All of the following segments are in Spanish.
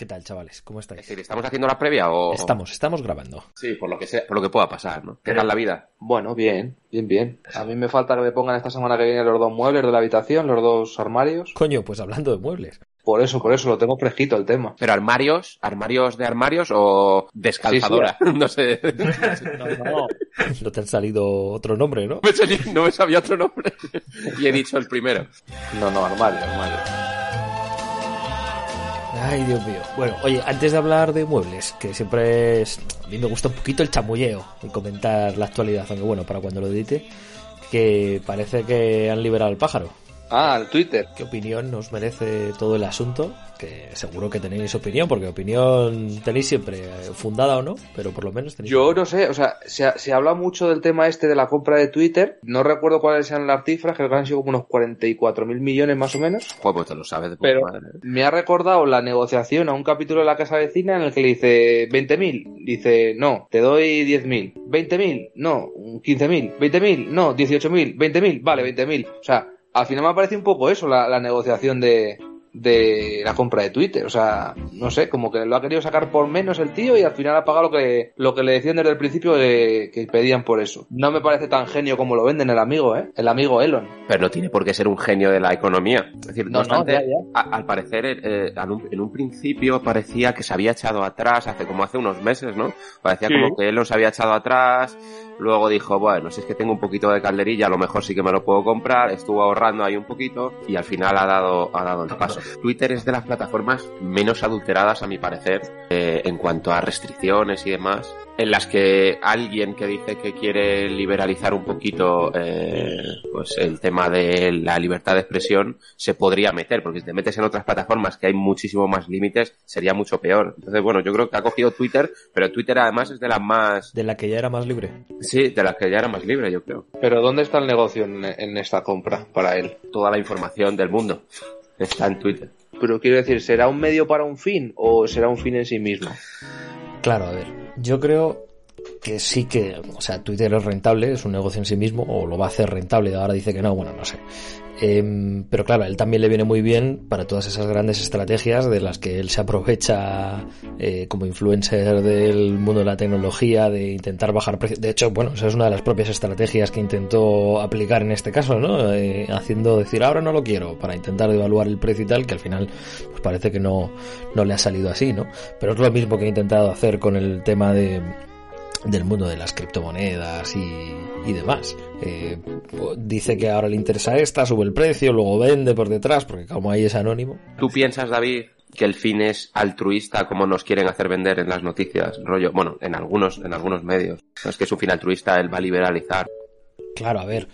¿Qué tal, chavales? ¿Cómo estáis? Es decir, ¿estamos haciendo la previa o...? Estamos, estamos grabando. Sí, por lo que sea, por lo que pueda pasar, ¿no? ¿Qué tal la vida? Bueno, bien, bien, bien. A mí me falta que me pongan esta semana que viene los dos muebles de la habitación, los dos armarios. Coño, pues hablando de muebles. Por eso, por eso, lo tengo fresquito el tema. ¿Pero armarios? ¿Armarios de armarios o descalzadora? no sé. No, no. No te han salido otro nombre, ¿no? No me sabía otro nombre. y he dicho el primero. No, no, armario, armario. Ay, Dios mío. Bueno, oye, antes de hablar de muebles, que siempre es... A mí me gusta un poquito el chamulleo y comentar la actualidad, aunque bueno, para cuando lo edite, que parece que han liberado al pájaro. Ah, el Twitter. ¿Qué opinión nos merece todo el asunto? Que seguro que tenéis opinión, porque opinión tenéis siempre, eh, fundada o no, pero por lo menos tenéis... Yo no sé, o sea, se, ha- se habla mucho del tema este de la compra de Twitter. No recuerdo cuáles sean las cifras, creo que han sido como unos 44 mil millones más o menos. Joder, pues te lo sabes de Pero madre. me ha recordado la negociación a un capítulo de la casa vecina en el que le dice 20.000. Dice, no, te doy 10.000. 20.000, no, 15.000. 20.000, no, 18.000. 20.000, vale, 20.000. O sea, al final me parece un poco eso, la, la negociación de, de la compra de Twitter. O sea, no sé, como que lo ha querido sacar por menos el tío y al final ha pagado lo que, lo que le decían desde el principio de- que pedían por eso. No me parece tan genio como lo venden el amigo, ¿eh? El amigo Elon. Pero no tiene por qué ser un genio de la economía. Es decir, No, no, no, obstante, ya, ya. a- al parecer, eh, un- en un principio parecía que se había echado atrás, hace como hace unos meses, ¿no? Parecía Sí. como que él se había echado atrás, luego dijo, bueno, si es que tengo un poquito de calderilla, a lo mejor sí que me lo puedo comprar, estuvo ahorrando ahí un poquito y al final ha dado, ha dado el paso. Twitter es de las plataformas menos adulteradas, a mi parecer, eh, en cuanto a restricciones y demás, en las que alguien que dice que quiere liberalizar un poquito eh, pues el tema de la libertad de expresión se podría meter, porque si te metes en otras plataformas que hay muchísimo más límites, sería mucho peor. Entonces, bueno, yo creo que ha cogido Twitter, pero Twitter además es de las más, De la que ya era más libre. sí, de las que ya era más libre, yo creo. Pero ¿dónde está el negocio en, en esta compra para él? Toda la información del mundo está en Twitter. Pero quiero decir, ¿será un medio para un fin o será un fin en sí mismo? Claro, a ver, yo creo que sí que, o sea, Twitter es rentable, es un negocio en sí mismo, o lo va a hacer rentable, ahora dice que no, bueno, no sé. Em, pero claro, él también le viene muy bien para todas esas grandes estrategias de las que él se aprovecha eh, como influencer del mundo de la tecnología, de intentar bajar precios. De hecho, bueno, esa es una de las propias estrategias que intentó aplicar en este caso, ¿no? Eh, haciendo decir, ahora no lo quiero, para intentar devaluar el precio y tal, que al final pues parece que no, no le ha salido así, ¿no? Pero es lo mismo que he intentado hacer con el tema de del mundo de las criptomonedas y, y demás. Eh, dice que ahora le interesa esta, sube el precio, luego vende por detrás, porque como ahí es anónimo. ¿Tú piensas, David, que el fin es altruista como nos quieren hacer vender en las noticias? Rollo, bueno, en algunos, en algunos medios. No es que es un fin altruista, él va a liberalizar. Claro, a ver,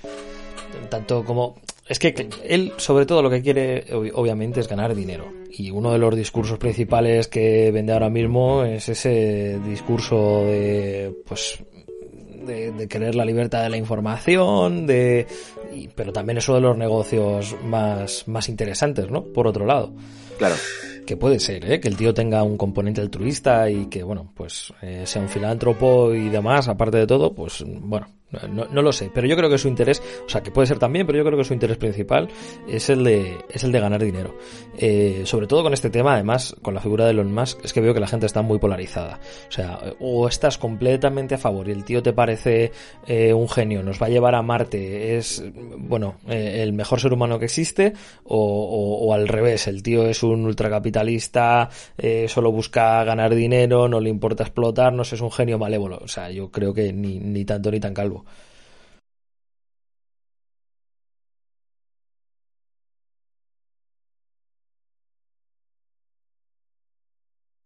tanto como... Es que él, sobre todo, lo que quiere, ob- obviamente, es ganar dinero. Y uno de los discursos principales que vende ahora mismo es ese discurso de, pues, de, de querer la libertad de la información, de, y- pero también eso de los negocios más, más interesantes, ¿no? Por otro lado. Claro. Que puede ser, ¿eh? Que el tío tenga un componente altruista y que, bueno, pues eh, sea un filántropo y demás, aparte de todo, pues, bueno, no, no lo sé. Pero yo creo que su interés, o sea, que puede ser también, pero yo creo que su interés principal es el de, es el de ganar dinero. Eh, sobre todo con este tema, además, con la figura de Elon Musk, es que veo que la gente está muy polarizada. O sea, o estás completamente a favor y el tío te parece eh, un genio, nos va a llevar a Marte, es, bueno, eh, el mejor ser humano que existe, o, o- o al revés, el tío es un ultracapitalista, eh, solo busca ganar dinero, no le importa explotarnos, es un genio malévolo. O sea, yo creo que ni, ni tanto ni tan calvo.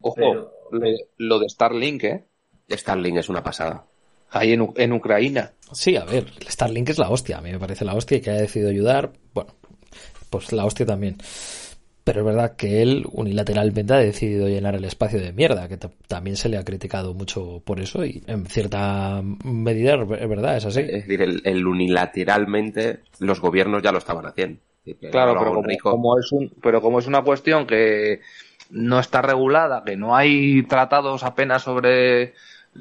Ojo, Pero- lo, lo de Starlink, ¿eh? Starlink es una pasada. Ahí en, Ucrania. Sí, a ver, el Starlink es la hostia, a mí me parece la hostia y que haya decidido ayudar, bueno, pues la hostia también. Pero es verdad que él unilateralmente ha decidido llenar el espacio de mierda, que también se le ha criticado mucho por eso y en cierta medida es verdad, es así. Es decir, el, unilateralmente los gobiernos ya lo estaban haciendo. Claro, pero como, es un, pero como es una cuestión que no está regulada, que no hay tratados apenas sobre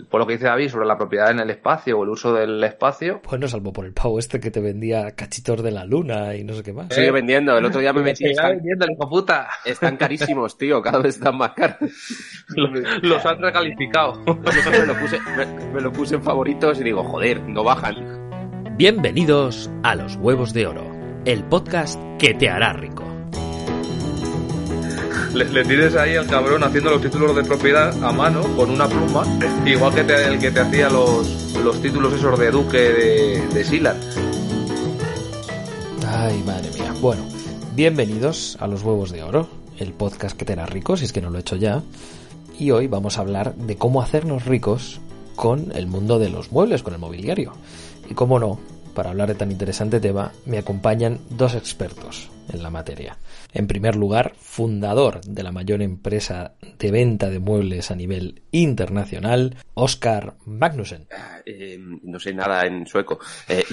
por lo que dice David sobre la propiedad en el espacio o el uso del espacio. Bueno, salvo por el pavo este que te vendía cachitos de la luna y no sé qué más. Sigue vendiendo, el otro día me metí. Están, vendiendo, hijo puta. Están carísimos, tío, cada vez están más caros. los, han recalificado. me, lo puse, me lo puse en favoritos y digo, joder, no bajan. Bienvenidos a Los Huevos de Oro, el podcast que te hará rico le, tienes ahí al cabrón haciendo los títulos de propiedad a mano con una pluma, igual que el que te hacía los, los títulos esos de Duque de, de. Ay, madre mía. Bueno, bienvenidos a Los Huevos de Oro, el podcast que te hará rico, si es que no lo he hecho ya. Y hoy vamos a hablar de cómo hacernos ricos con el mundo de los muebles, con el mobiliario. Y cómo no, para hablar de tan interesante tema, me acompañan dos expertos en la materia. En primer lugar, fundador de la mayor empresa de venta de muebles a nivel internacional, Oscar Magnussen. Ah, eh, no sé nada en sueco. Eh,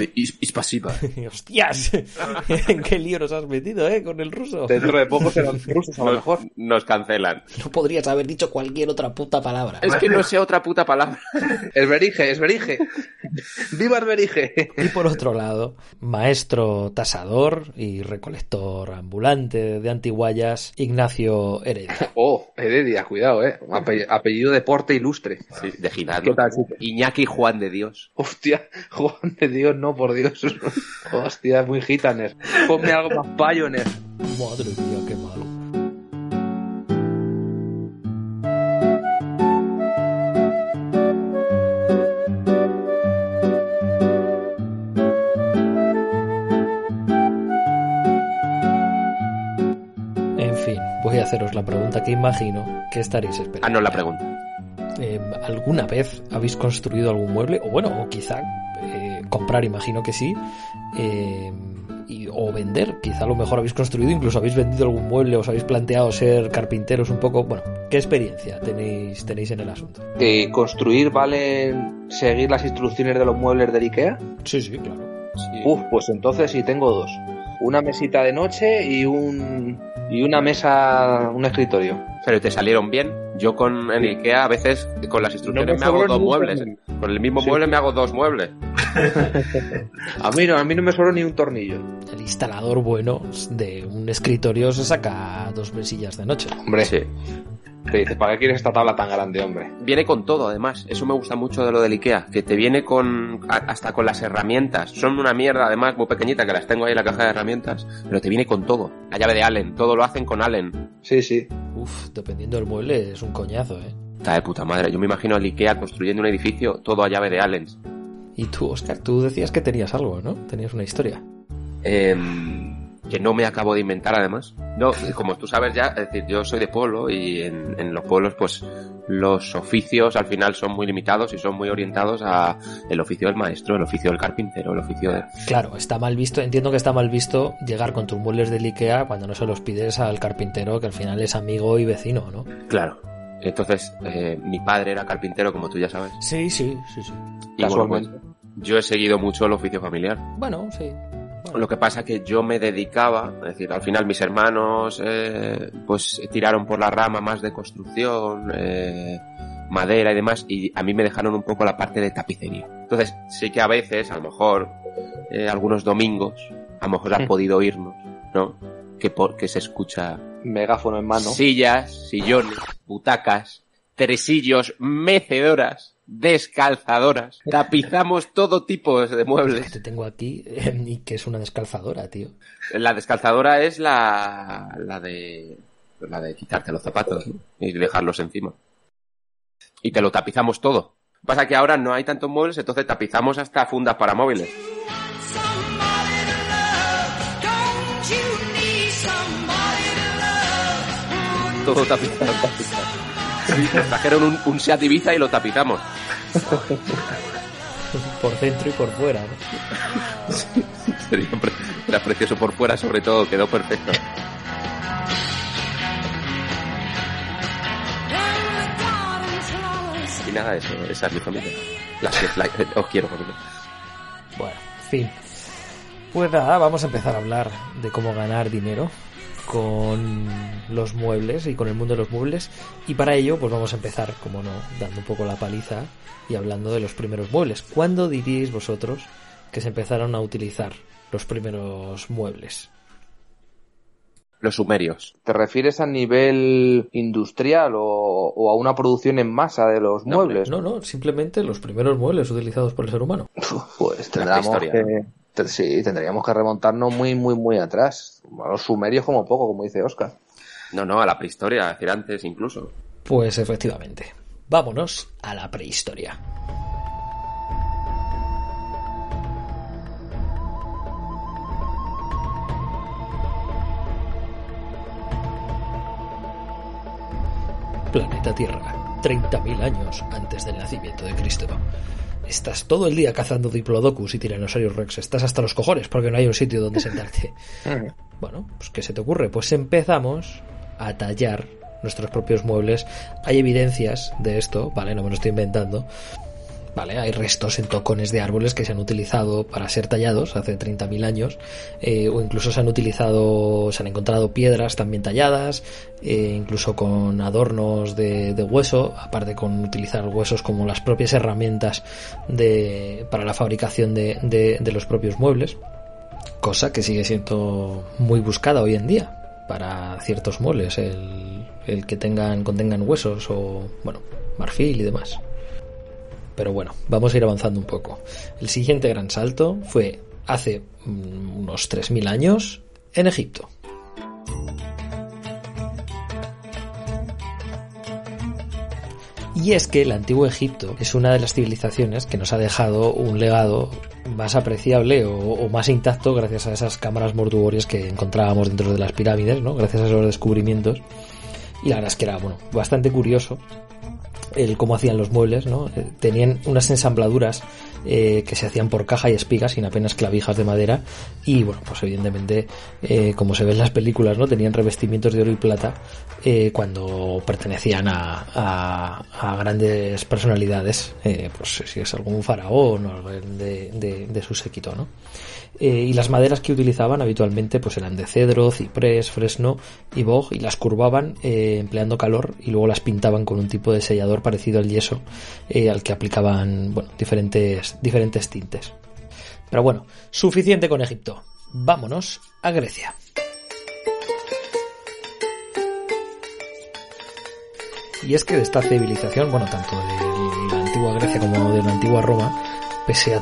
pasiva. ¡Hostias! ¿En qué lío nos has metido, eh? Con el ruso. Dentro de poco serán rusos, a lo mejor. Nos cancelan. No podrías haber dicho cualquier otra puta palabra. Es que no sé otra puta palabra. Esberige, esberige. ¡Viva Esberige! Y por otro lado, maestro tasador y recolector ambulante de antiguallas, Ignacio Heredia. Oh, Heredia, cuidado, eh. Apellido de porte ilustre. Sí, de Ginado. Iñaki Juan de Dios. Hostia, Juan de Dios, no, por Dios. Hostia, muy gitaner. Ponme algo más payoner. Madre mía, qué malo. Haceros la pregunta que imagino que estaréis esperando. Ah, no la pregunta. Eh, ¿Alguna vez habéis construido algún mueble? O bueno, o quizá eh, comprar, imagino que sí. Eh, y, o vender, quizá a lo mejor habéis construido, incluso habéis vendido algún mueble, os habéis planteado ser carpinteros un poco. Bueno, ¿qué experiencia tenéis, tenéis en el asunto? ¿Construir vale seguir las instrucciones de los muebles del IKEA? Sí, sí, claro. Uf, pues entonces sí tengo dos. Una mesita de noche y un y una mesa, un escritorio. Pero te salieron bien. Yo con el IKEA a veces con las instrucciones me, hago dos muebles. Con el mismo mueble me hago dos muebles. a mí no, a mí no me sobró ni un tornillo. El instalador bueno de un escritorio se saca dos mesillas de noche. Hombre, sí. Te dice, ¿para qué quieres esta tabla tan grande, hombre? Viene con todo, además. Eso me gusta mucho de lo del IKEA, que te viene con hasta con las herramientas. Son una mierda, además, muy pequeñita, que las tengo ahí en la caja de herramientas, pero te viene con todo. La llave de Allen, todo lo hacen con Allen. Sí, sí. Uf, dependiendo del mueble, es un coñazo, ¿eh? Está de puta madre. Yo me imagino al IKEA construyendo un edificio todo a llave de Allen. Y tú, Oscar, tú decías que tenías algo, ¿no? Tenías una historia. Eh que no me acabo de inventar además. No, como tú sabes ya, es decir, yo soy de pueblo y en, los pueblos pues los oficios al final son muy limitados y son muy orientados a el oficio del maestro, el oficio del carpintero, el oficio de... Claro, está mal visto, entiendo que está mal visto llegar con tus muebles del Ikea cuando no se los pides al carpintero que al final es amigo y vecino, ¿no? Claro. Entonces, eh, mi padre era carpintero, como tú ya sabes. Sí, sí, sí, sí. Y pues, yo he seguido mucho el oficio familiar. Bueno, sí. Lo que pasa que yo me dedicaba, es decir, al final mis hermanos eh, pues tiraron por la rama más de construcción, eh, madera y demás, y a mí me dejaron un poco la parte de tapicería. Entonces, sí que a veces, a lo mejor, eh, algunos domingos, a lo mejor han hmm. podido oírnos, ¿no? Que, por, que se escucha... Megáfono en mano. Sillas, sillones, butacas, tresillos, mecedoras descalzadoras. Tapizamos todo tipo de muebles. Te tengo aquí eh, y que es una descalzadora, tío. La descalzadora es la, la de la de quitarte los zapatos y dejarlos encima. Y te lo tapizamos todo. Pasa que ahora no hay tantos muebles, entonces tapizamos hasta fundas para móviles. Todo tapizado, tapizado. Nos trajeron un, un Seat Ibiza y lo tapizamos. por dentro y por fuera, ¿no? Sería, era precioso por fuera, sobre todo, quedó perfecto. Y nada, eso, esa es mi familia. Las que os quiero, familia. Bueno, fin. Pues nada, vamos a empezar a hablar de cómo ganar dinero con los muebles y con el mundo de los muebles y para ello pues vamos a empezar, como no, dando un poco la paliza y hablando de los primeros muebles. ¿Cuándo diríais vosotros que se empezaron a utilizar los primeros muebles? Los sumerios. ¿Te refieres a nivel industrial o, a una producción en masa de los muebles? No, no, simplemente los primeros muebles utilizados por el ser humano. Pues tendríamos que, sí, tendríamos que remontarnos muy, muy, muy atrás. A los sumerios como poco, como dice Oscar. No, no, a la prehistoria, decir antes incluso. Pues efectivamente. Vámonos a la prehistoria. planeta Tierra, 30.000 años antes del nacimiento de Cristo. Estás todo el día cazando diplodocus y tiranosaurios rex. Estás hasta los cojones porque no hay un sitio donde sentarte. bueno, pues ¿qué se te ocurre? Pues empezamos a tallar nuestros propios muebles. Hay evidencias de esto, ¿vale? No me lo estoy inventando. ¿Vale? Hay restos en tocones de árboles que se han utilizado para ser tallados hace 30.000 años, eh, o incluso se han utilizado, se han encontrado piedras también talladas, eh, incluso con adornos de, hueso, aparte con utilizar huesos como las propias herramientas de, para la fabricación de, de los propios muebles, cosa que sigue siendo muy buscada hoy en día para ciertos muebles, el, el que tengan, contengan huesos o, bueno, marfil y demás. Pero bueno, vamos a ir avanzando un poco. El siguiente gran salto fue hace mm, unos 3.000 años en Egipto. Y es que el antiguo Egipto es una de las civilizaciones que nos ha dejado un legado más apreciable o, más intacto gracias a esas cámaras mortuorias que encontrábamos dentro de las pirámides, ¿no? Gracias a esos descubrimientos. Y la verdad es que era, bueno, bastante curioso el cómo hacían los muebles, ¿no? Eh, tenían unas ensambladuras eh, que se hacían por caja y espigas sin apenas clavijas de madera y bueno, pues evidentemente eh, como se ve en las películas, ¿no? Tenían revestimientos de oro y plata cuando pertenecían a, grandes personalidades, pues si es algún faraón o alguien de, de, de su séquito, ¿no? Eh, y las maderas que utilizaban habitualmente pues eran de cedro, ciprés, fresno y boj y las curvaban eh, empleando calor y luego las pintaban con un tipo de sellador parecido al yeso eh, al que aplicaban bueno, diferentes, diferentes tintes. Pero bueno, suficiente con Egipto. Vámonos a Grecia. Y es que de esta civilización, bueno, tanto de la antigua Grecia como de la antigua Roma, pese a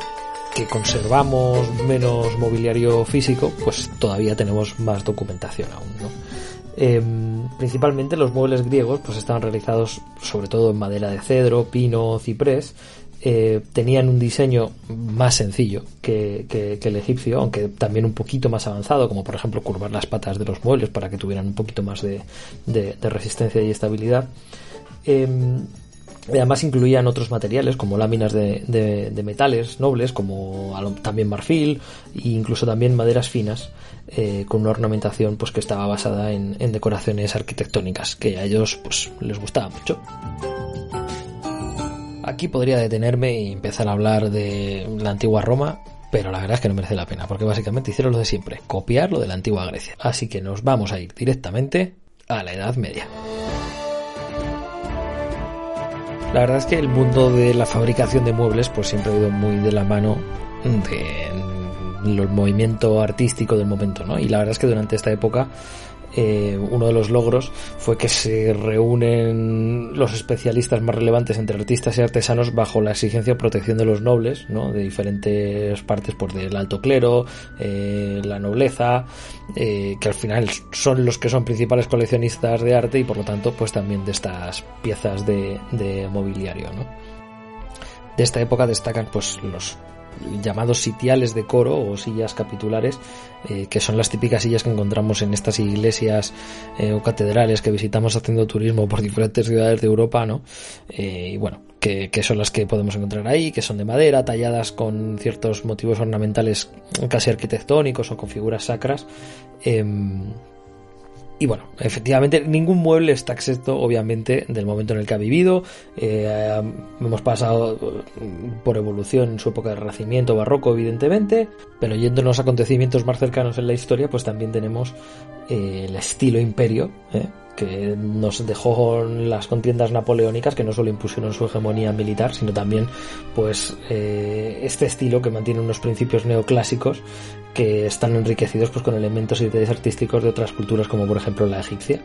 que conservamos menos mobiliario físico, pues todavía tenemos más documentación aún, ¿no? Em, principalmente los muebles griegos pues estaban realizados sobre todo en madera de cedro, pino, ciprés. Eh, tenían un diseño más sencillo que, el egipcio, aunque también un poquito más avanzado, como por ejemplo curvar las patas de los muebles para que tuvieran un poquito más de, resistencia y estabilidad. Em, Además incluían otros materiales como láminas de, metales nobles, como también marfil e incluso también maderas finas, eh, con una ornamentación pues que estaba basada en, decoraciones arquitectónicas, que a ellos pues les gustaba mucho. Aquí podría detenerme y empezar a hablar de la antigua Roma, pero la verdad es que no merece la pena, porque básicamente hicieron lo de siempre, copiar lo de la antigua Grecia. Así que nos vamos a ir directamente a la Edad Media. La verdad es que el mundo de la fabricación de muebles pues siempre ha ido muy de la mano del movimiento artístico del momento, ¿no? Y la verdad es que durante esta época eh, uno de los logros fue que se reúnen los especialistas más relevantes entre artistas y artesanos bajo la exigencia de protección de los nobles, ¿no? de diferentes partes, pues, del alto clero, eh, la nobleza, eh, que al final son los que son principales coleccionistas de arte y por lo tanto pues también de estas piezas de, mobiliario. De esta época destacan pues los llamados sitiales de coro o sillas capitulares, eh, que son las típicas sillas que encontramos en estas iglesias eh, o catedrales que visitamos haciendo turismo por diferentes ciudades de Europa, ¿no? Eh, y bueno, que, son las que podemos encontrar ahí, que son de madera, talladas con ciertos motivos ornamentales casi arquitectónicos o con figuras sacras. Y bueno, efectivamente, ningún mueble está exento, obviamente, del momento en el que ha vivido. Eh, hemos pasado por evolución en su época de Renacimiento, Barroco, evidentemente, pero yéndonos a acontecimientos más cercanos en la historia, pues también tenemos eh, el estilo imperio, ¿eh? que nos dejó las contiendas napoleónicas que no solo impusieron su hegemonía militar sino también pues eh, este estilo que mantiene unos principios neoclásicos que están enriquecidos pues con elementos y detalles artísticos de otras culturas como por ejemplo la egipcia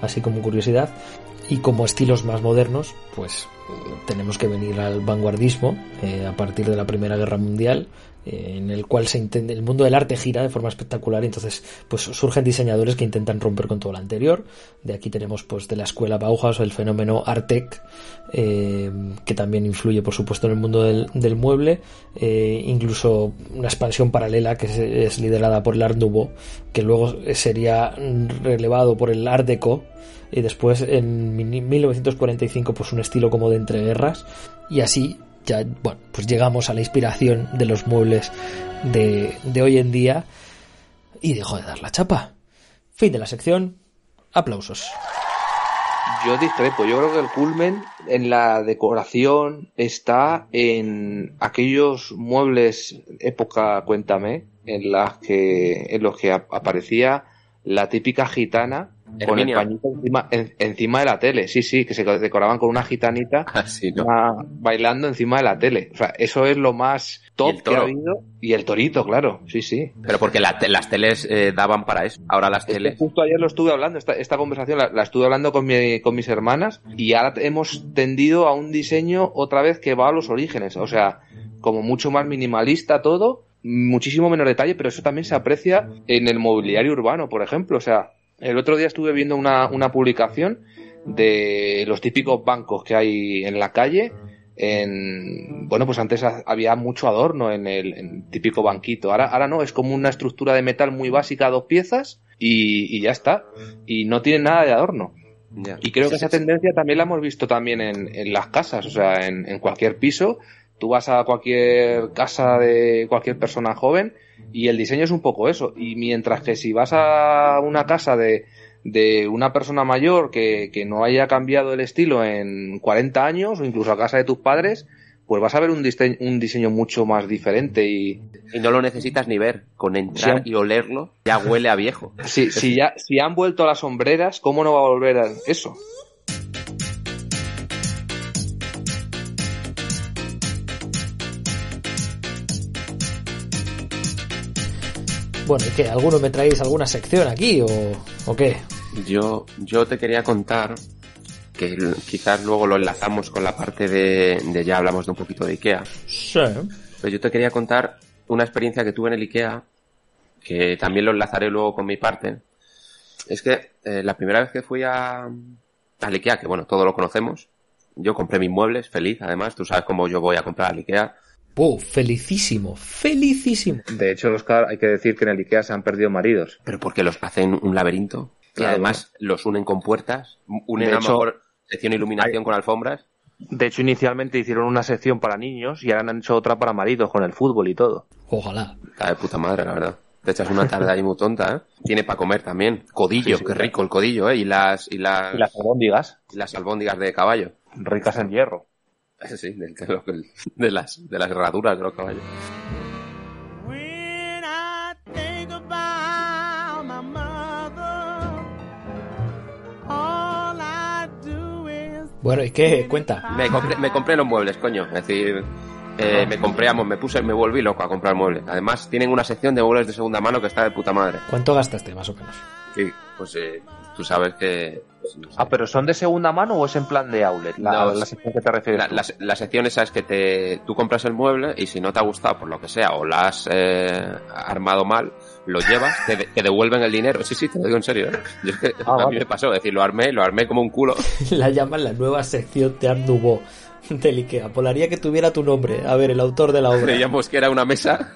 así como curiosidad. Y como estilos más modernos pues tenemos que venir al vanguardismo eh, a partir de la primera guerra mundial en el cual se intenta, el mundo del arte gira de forma espectacular y entonces pues surgen diseñadores que intentan romper con todo lo anterior. De aquí tenemos pues de la escuela Bauhaus el fenómeno Artec eh, que también influye por supuesto en el mundo del, mueble eh, incluso una expansión paralela que es, liderada por el Art Nouveau que luego sería relevado por el Art Deco y después en 1945 pues un estilo como de entreguerras y así ya, bueno, pues llegamos a la inspiración de los muebles de, hoy en día y dejó de dar la chapa. Fin de la sección. Aplausos. Yo discrepo, yo creo que el culmen en la decoración está en aquellos muebles época, cuéntame, en las que en los que aparecía la típica gitana con el pañito encima, encima de la tele, sí, sí, que se decoraban con una gitanita ah, bailando encima de la tele. O sea, eso es lo más top que ha habido. Y el torito, claro, sí, sí. Pero porque las teles eh, daban para eso. Ahora las teles. justo ayer lo estuve hablando, esta, esta conversación la, estuve hablando con, mi, con mis hermanas y ahora hemos tendido a un diseño otra vez que va a los orígenes. O sea, como mucho más minimalista todo, muchísimo menos detalle, pero eso también se aprecia en el mobiliario urbano, por ejemplo. O sea, el otro día estuve viendo una, una publicación de los típicos bancos que hay en la calle. En, bueno, pues antes había mucho adorno en el típico banquito. Ahora, ahora no, es como una estructura de metal muy básica, dos piezas, y, ya está. Y no tiene nada de adorno. Y creo que esa tendencia también la hemos visto también en, en las casas, o sea, en, en, cualquier piso. Tú vas a cualquier casa de cualquier persona joven y el diseño es un poco eso. Y mientras que si vas a una casa de, de una persona mayor que, que, no haya cambiado el estilo en 40 años o incluso a casa de tus padres, pues vas a ver un, diseño, un diseño mucho más diferente y... Y no lo necesitas ni ver, con entrar y olerlo ya huele a viejo. Sí, si, ya, si han vuelto a las sombreras, ¿cómo no va a volver a eso? Bueno, ¿y qué? ¿Alguno me traéis alguna sección aquí o, o qué? Yo, yo te quería contar que quizás luego lo enlazamos con la parte de, de ya hablamos de un poquito de Ikea. Sí. Pero yo te quería contar una experiencia que tuve en el Ikea, que también lo enlazaré luego con mi parte. Es que eh, la primera vez que fui a, al Ikea, que bueno, todos lo conocemos, yo compré mis muebles, feliz además, tú sabes cómo yo voy a comprar al Ikea. ¡Oh, felicísimo! ¡Felicísimo! De hecho, Oscar, hay que decir que en el Ikea se han perdido maridos. Pero porque los hacen un laberinto. Y además los unen con puertas, unen a lo mejor sección iluminación con alfombras. De hecho, inicialmente hicieron una sección para niños y ahora han hecho otra para maridos con el fútbol y todo. Ojalá. Está de puta madre, la verdad. Te echas una tarde ahí muy tonta, ¿eh? Tiene para comer también. Codillo, qué rico el codillo, ¿eh? Y las, y las... Y las albóndigas. Y las albóndigas de caballo. Ricas en hierro. Sí, de, de, de las, de las herraduras de los caballos. Bueno, ¿y qué? Cuenta. Me compré, me compré los muebles, coño. Es decir, eh, me compré, me puse, me volví loco a comprar muebles. Además, tienen una sección de muebles de segunda mano que está de puta madre. ¿Cuánto gastaste, más o menos? Sí, pues eh, tú sabes que... pues, no sé. Ah, pero ¿son de segunda mano o es en plan de outlet? La, No, la sección que te refieres. La, tú? la, la sección esa es que te, tú compras el mueble y si no te ha gustado por lo que sea o la has eh, armado mal, lo llevas, te, te devuelven el dinero. Sí, sí, te lo digo en serio. ¿eh? Yo es que Ah, a mí me pasó, es decir, lo armé, lo armé como un culo. La llaman la nueva sección de Art Nouveau del Ikea. Polaría que tuviera tu nombre. A ver, el autor de la obra. Creíamos que era una mesa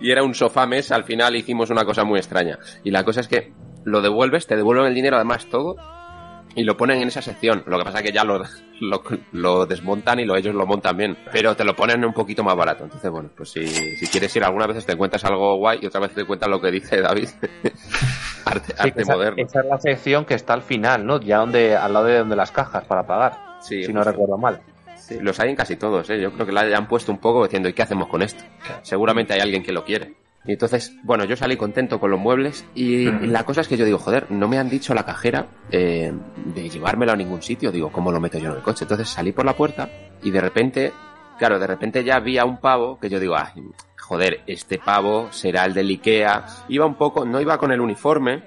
y era un sofá mesa. Al final hicimos una cosa muy extraña. Y la cosa es que lo devuelves, te devuelven el dinero además todo y lo ponen en esa sección. Lo que pasa es que ya lo, lo, lo desmontan y lo, ellos lo montan bien. Pero te lo ponen un poquito más barato. Entonces, bueno, pues si, si quieres ir algunas veces te encuentras algo guay y otras veces te cuentas lo que dice David. arte, Sí, arte esa, moderno. esa es la sección que está al final, ¿no? Ya donde, al lado de donde las cajas para pagar. Sí, si no justo. recuerdo mal. Sí, los hay en casi todos, ¿eh? Yo creo que la hayan puesto un poco diciendo, ¿y qué hacemos con esto? Seguramente hay alguien que lo quiere. Y entonces, bueno, yo salí contento con los muebles y la cosa es que yo digo, joder, no me han dicho la cajera eh, de llevármelo a ningún sitio. Digo, ¿cómo lo meto yo en el coche? Entonces salí por la puerta y de repente, claro, de repente ya vi a un pavo que yo digo, ay, joder, este pavo será el del Ikea. Iba un poco, no iba con el uniforme,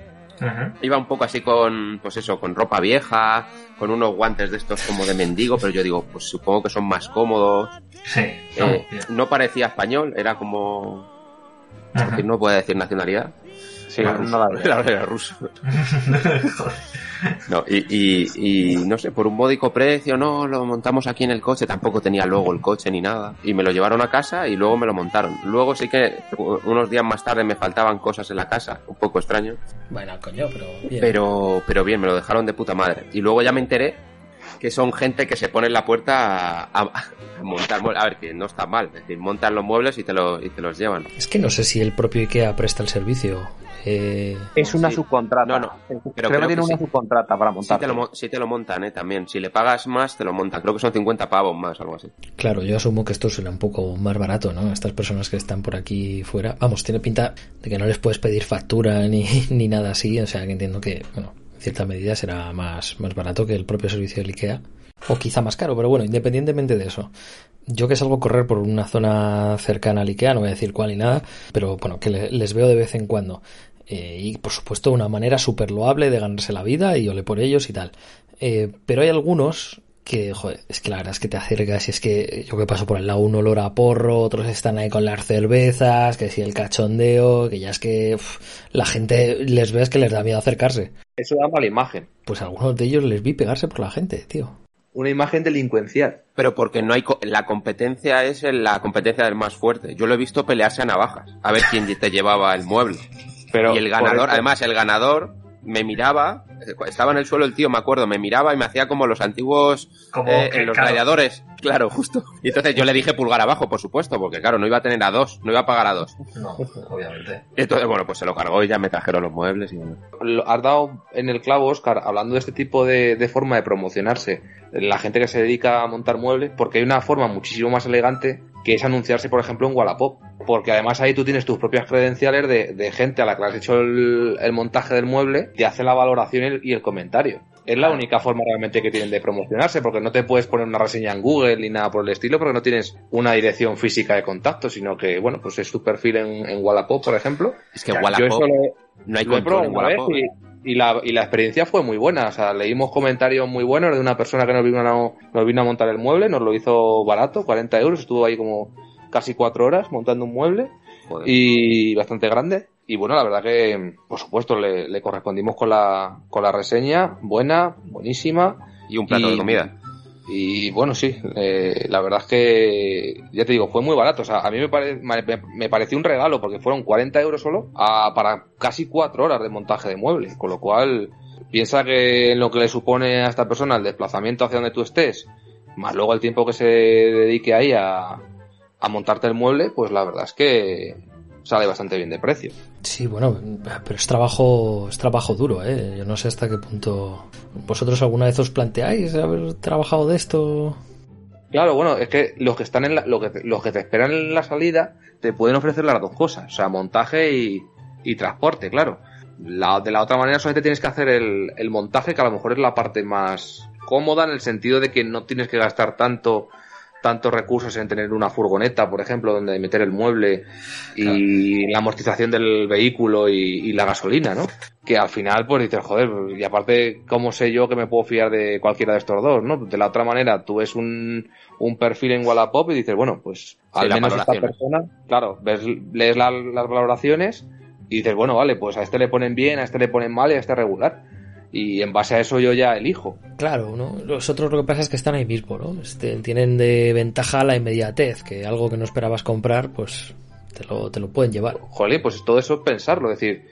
Iba un poco así con, pues eso, con ropa vieja, con unos guantes de estos como de mendigo, pero yo digo, pues supongo que son más cómodos. Sí, Eh, no parecía español, era como, porque no puede decir nacionalidad. Sí, Era no la veo. Era- era ruso. No, y, y, y no sé, por un módico precio, no, lo montamos aquí en el coche, tampoco tenía luego el coche ni nada. Y me lo llevaron a casa y luego me lo montaron. Luego sí que unos días más tarde me faltaban cosas en la casa, un poco extraño. Bueno, coño, pero bien. Pero, pero bien, me lo dejaron de puta madre. Y luego ya me enteré que son gente que se pone en la puerta a, a- a montar muebles. A ver, que no está mal. Es decir, montan los muebles y te, lo, y te los llevan. Es que no sé si el propio IKEA presta el servicio. Eh, Es una Sí. subcontrata. No, no, Creo, pero que creo tiene que una sí. subcontrata para Sí montar. te, lo, mo- sí te lo montan, ¿eh? También. Si le pagas más, te lo montan. Creo que son 50 pavos más, algo así. claro, yo asumo que esto será un poco más barato, ¿no? Estas personas que están por aquí fuera. Vamos, tiene pinta de que no les puedes pedir factura ni, ni nada así. O sea, que entiendo que, bueno, en cierta medida será más, más barato que el propio servicio del IKEA. O quizá más caro, pero bueno, independientemente de eso. Yo que salgo a correr por una zona cercana al IKEA, no voy a decir cuál ni nada, pero bueno, que le- les veo de vez en cuando. Eh, y por supuesto una manera súper loable de ganarse la vida y ole por ellos y tal. Eh, pero hay algunos que, joder, es que la verdad es que te acercas y es que yo que paso por el lado un olor a porro, otros están ahí con las cervezas, que si el cachondeo, que ya es que uf, la gente les ves que les da miedo acercarse. Eso da mala imagen. Pues a algunos de ellos les vi pegarse por la gente, tío. Una imagen delincuencial. Pero porque no hay co- la competencia es la competencia del más fuerte. Yo lo he visto pelearse a navajas. A ver quién te llevaba el mueble. Pero y el ganador, además, el ganador me miraba, estaba en el suelo el tío, me acuerdo, me miraba y me hacía como los antiguos Como eh, que, los claro. gladiadores. Claro, justo. Y entonces yo le dije pulgar abajo, por supuesto, porque claro, no iba a tener a dos, no iba a pagar a dos. No, obviamente. Entonces, bueno, pues se lo cargó y ya me trajeron los muebles y bueno. has dado en el clavo, Oscar, hablando de este tipo de, de forma de promocionarse, la gente que se dedica a montar muebles, porque hay una forma muchísimo más elegante que es anunciarse, por ejemplo, en Wallapop. Porque además ahí tú tienes tus propias credenciales de, de gente a la que has hecho el, el montaje del mueble, te hace la valoración y el, y el comentario. Es la única forma realmente que tienen de promocionarse, porque no te puedes poner una reseña en Google ni nada por el estilo, porque no tienes una dirección física de contacto, sino que, bueno, pues es tu perfil en, en Wallapop, por ejemplo. Es que Yo Wallapop, lo- no hay control y la, y la experiencia fue muy buena. O sea, leímos comentarios muy buenos de una persona que nos vino, a, nos vino a montar el mueble, nos lo hizo barato, 40 euros, estuvo ahí como casi cuatro horas montando un mueble Joder. y bastante grande. Y bueno, la verdad que, por supuesto, le, le correspondimos con la, con la reseña, buena, buenísima. Y un plato y- de comida. Y bueno, sí, eh, la verdad es que, ya te digo, fue muy barato. O sea, a mí me, me, pareció un regalo porque fueron 40 euros solo a- para casi 4 horas de montaje de muebles. Con lo cual, piensa que lo que le supone a esta persona el desplazamiento hacia donde tú estés, más luego el tiempo que se dedique ahí a, a montarte el mueble, pues la verdad es que sale bastante bien de precio. Sí, bueno, pero es trabajo, es trabajo duro, ¿eh? Yo no sé hasta qué punto. ¿Vosotros alguna vez os planteáis haber trabajado de esto? Claro, bueno, es que los que están en la, lo que te- los que te esperan en la salida te pueden ofrecer las dos cosas, o sea, montaje y, y transporte, claro. La, de la otra manera solamente tienes que hacer el, el montaje, que a lo mejor es la parte más cómoda en el sentido de que no tienes que gastar tanto tantos recursos en tener una furgoneta, por ejemplo, donde meter el mueble y la amortización del vehículo y, y la gasolina, ¿no? Que al final, pues dices, joder, y aparte, ¿cómo sé yo que me puedo fiar de cualquiera de estos dos, no? De la otra manera, tú ves un, un perfil en Wallapop y dices, bueno, pues al las menos esta persona, claro, ves, lees la- las valoraciones y dices, bueno, vale, pues a este le ponen bien, a este le ponen mal y a este regular. Y en base a eso yo ya elijo. Claro, ¿no? Los otros lo que pasa es que están ahí mismo, ¿no? Este, tienen de ventaja la inmediatez, que algo que no esperabas comprar, pues te lo, te lo pueden llevar. Jolín, pues todo eso es pensarlo, es decir,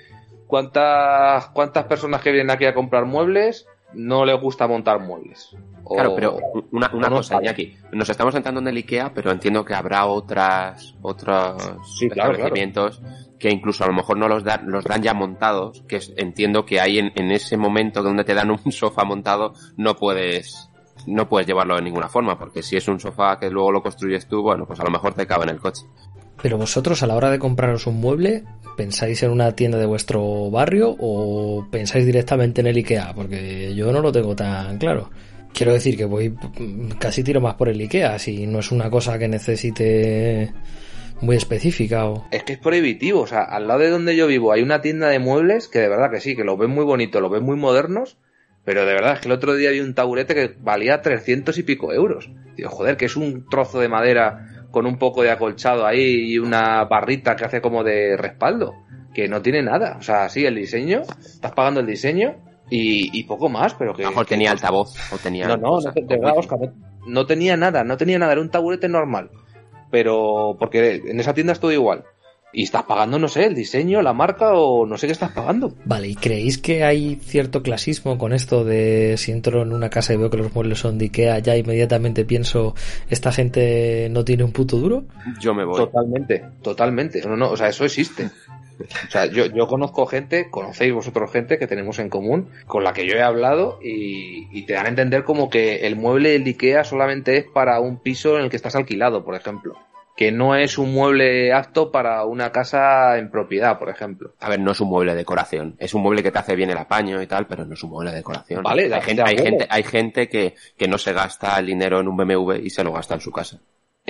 ¿cuántas, cuántas personas que vienen aquí a comprar muebles no le gusta montar muebles. O- Claro, pero una, una o no cosa, sabe. Iñaki. Nos estamos sentando en el IKEA, pero entiendo que habrá otras, otros Sí, claro, establecimientos que incluso a lo mejor no los dan, los dan ya montados, que entiendo que ahí en, en ese momento donde te dan un sofá montado, no puedes, no puedes llevarlo de ninguna forma, porque si es un sofá que luego lo construyes tú, bueno, pues a lo mejor te cabe en el coche. Pero vosotros a la hora de compraros un mueble, ¿pensáis en una tienda de vuestro barrio o pensáis directamente en el IKEA? Porque yo no lo tengo tan claro. Quiero decir que voy casi tiro más por el IKEA, si no es una cosa que necesite muy específica o... Es que es prohibitivo, o sea, al lado de donde yo vivo hay una tienda de muebles que de verdad que sí, que los ven muy bonitos, los ven muy modernos, pero de verdad es que el otro día vi un taburete que valía 300 y pico euros. Digo, joder, que es un trozo de madera con un poco de acolchado ahí y una barrita que hace como de respaldo, que no tiene nada. O sea, sí, el diseño, estás pagando el diseño y, y poco más, pero que... A lo mejor que- tenía altavoz o tenía... no, no tenía nada, no tenía nada, era un taburete normal. Pero, porque en esa tienda es todo igual. Y estás pagando, no sé, el diseño, la marca o no sé qué estás pagando. Vale, ¿y creéis que hay cierto clasismo con esto de si entro en una casa y veo que los muebles son de IKEA, ya inmediatamente pienso, esta gente no tiene un puto duro? Yo me voy. Totalmente, totalmente. No, no, o sea, eso existe. O sea, yo, yo conozco gente, conocéis vosotros gente que tenemos en común, con la que yo he hablado y, y te dan a entender como que el mueble del IKEA solamente es para un piso en el que estás alquilado, por ejemplo. Que no es un mueble apto para una casa en propiedad, por ejemplo. A ver, no es un mueble de decoración. Es un mueble que te hace bien el apaño y tal, pero no es un mueble de decoración. Vale, hay, gente, hay gente que, que no se gasta el dinero en un BMW y se lo gasta en su casa.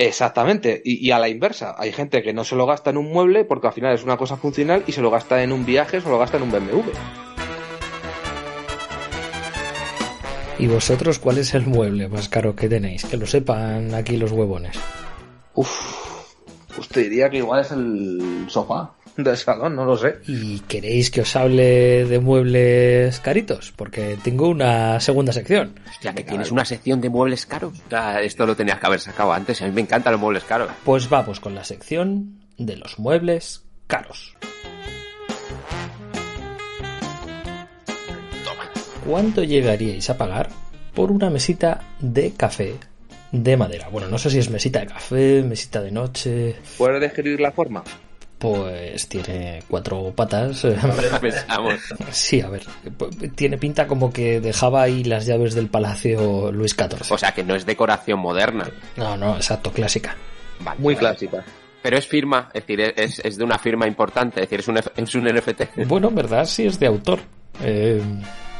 Exactamente, y, y a la inversa, hay gente que no se lo gasta en un mueble porque al final es una cosa funcional y se lo gasta en un viaje, se lo gasta en un BMW. ¿Y vosotros cuál es el mueble más caro que tenéis? Que lo sepan aquí los huevones. Uf, usted diría que igual es el sofá salón, no lo sé. ¿Y queréis que os hable de muebles caritos? Porque tengo una segunda sección. Hostia, que tienes una sección de muebles caros. Esto lo tenías que haber sacado antes. A mí me encantan los muebles caros. Pues vamos con la sección de los muebles caros. ¿Cuánto llegaríais a pagar por una mesita de café de madera? Bueno, no sé si es mesita de café, mesita de noche. ¿Puedes describir la forma? Pues tiene cuatro patas. Pensamos. Sí, a ver. Tiene pinta como que dejaba ahí las llaves del palacio Luis XIV. O sea, que no es decoración moderna. No, no, exacto, clásica. Vale, Muy vale. clásica. Pero es firma, es decir, es, es de una firma importante, es decir, es un, es un NFT. Bueno, en verdad sí es de autor. Eh,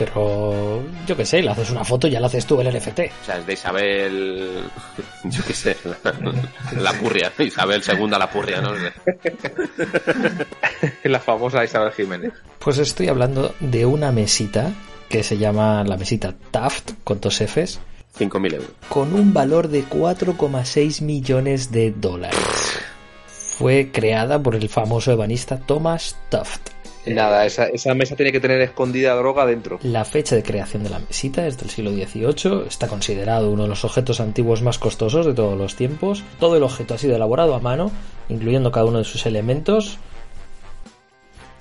pero yo qué sé, le haces una foto y ya la haces tú el NFT. O sea, es de Isabel. Yo qué sé, la, la purria. Isabel II la purria, ¿no? la famosa Isabel Jiménez. Pues estoy hablando de una mesita que se llama la mesita Taft con dos Fs 5.000 euros. con un valor de 4,6 millones de dólares. Fue creada por el famoso ebanista Thomas Taft. Nada, esa, esa mesa tiene que tener escondida droga dentro. La fecha de creación de la mesita es del siglo XVIII, está considerado uno de los objetos antiguos más costosos de todos los tiempos. Todo el objeto ha sido elaborado a mano, incluyendo cada uno de sus elementos.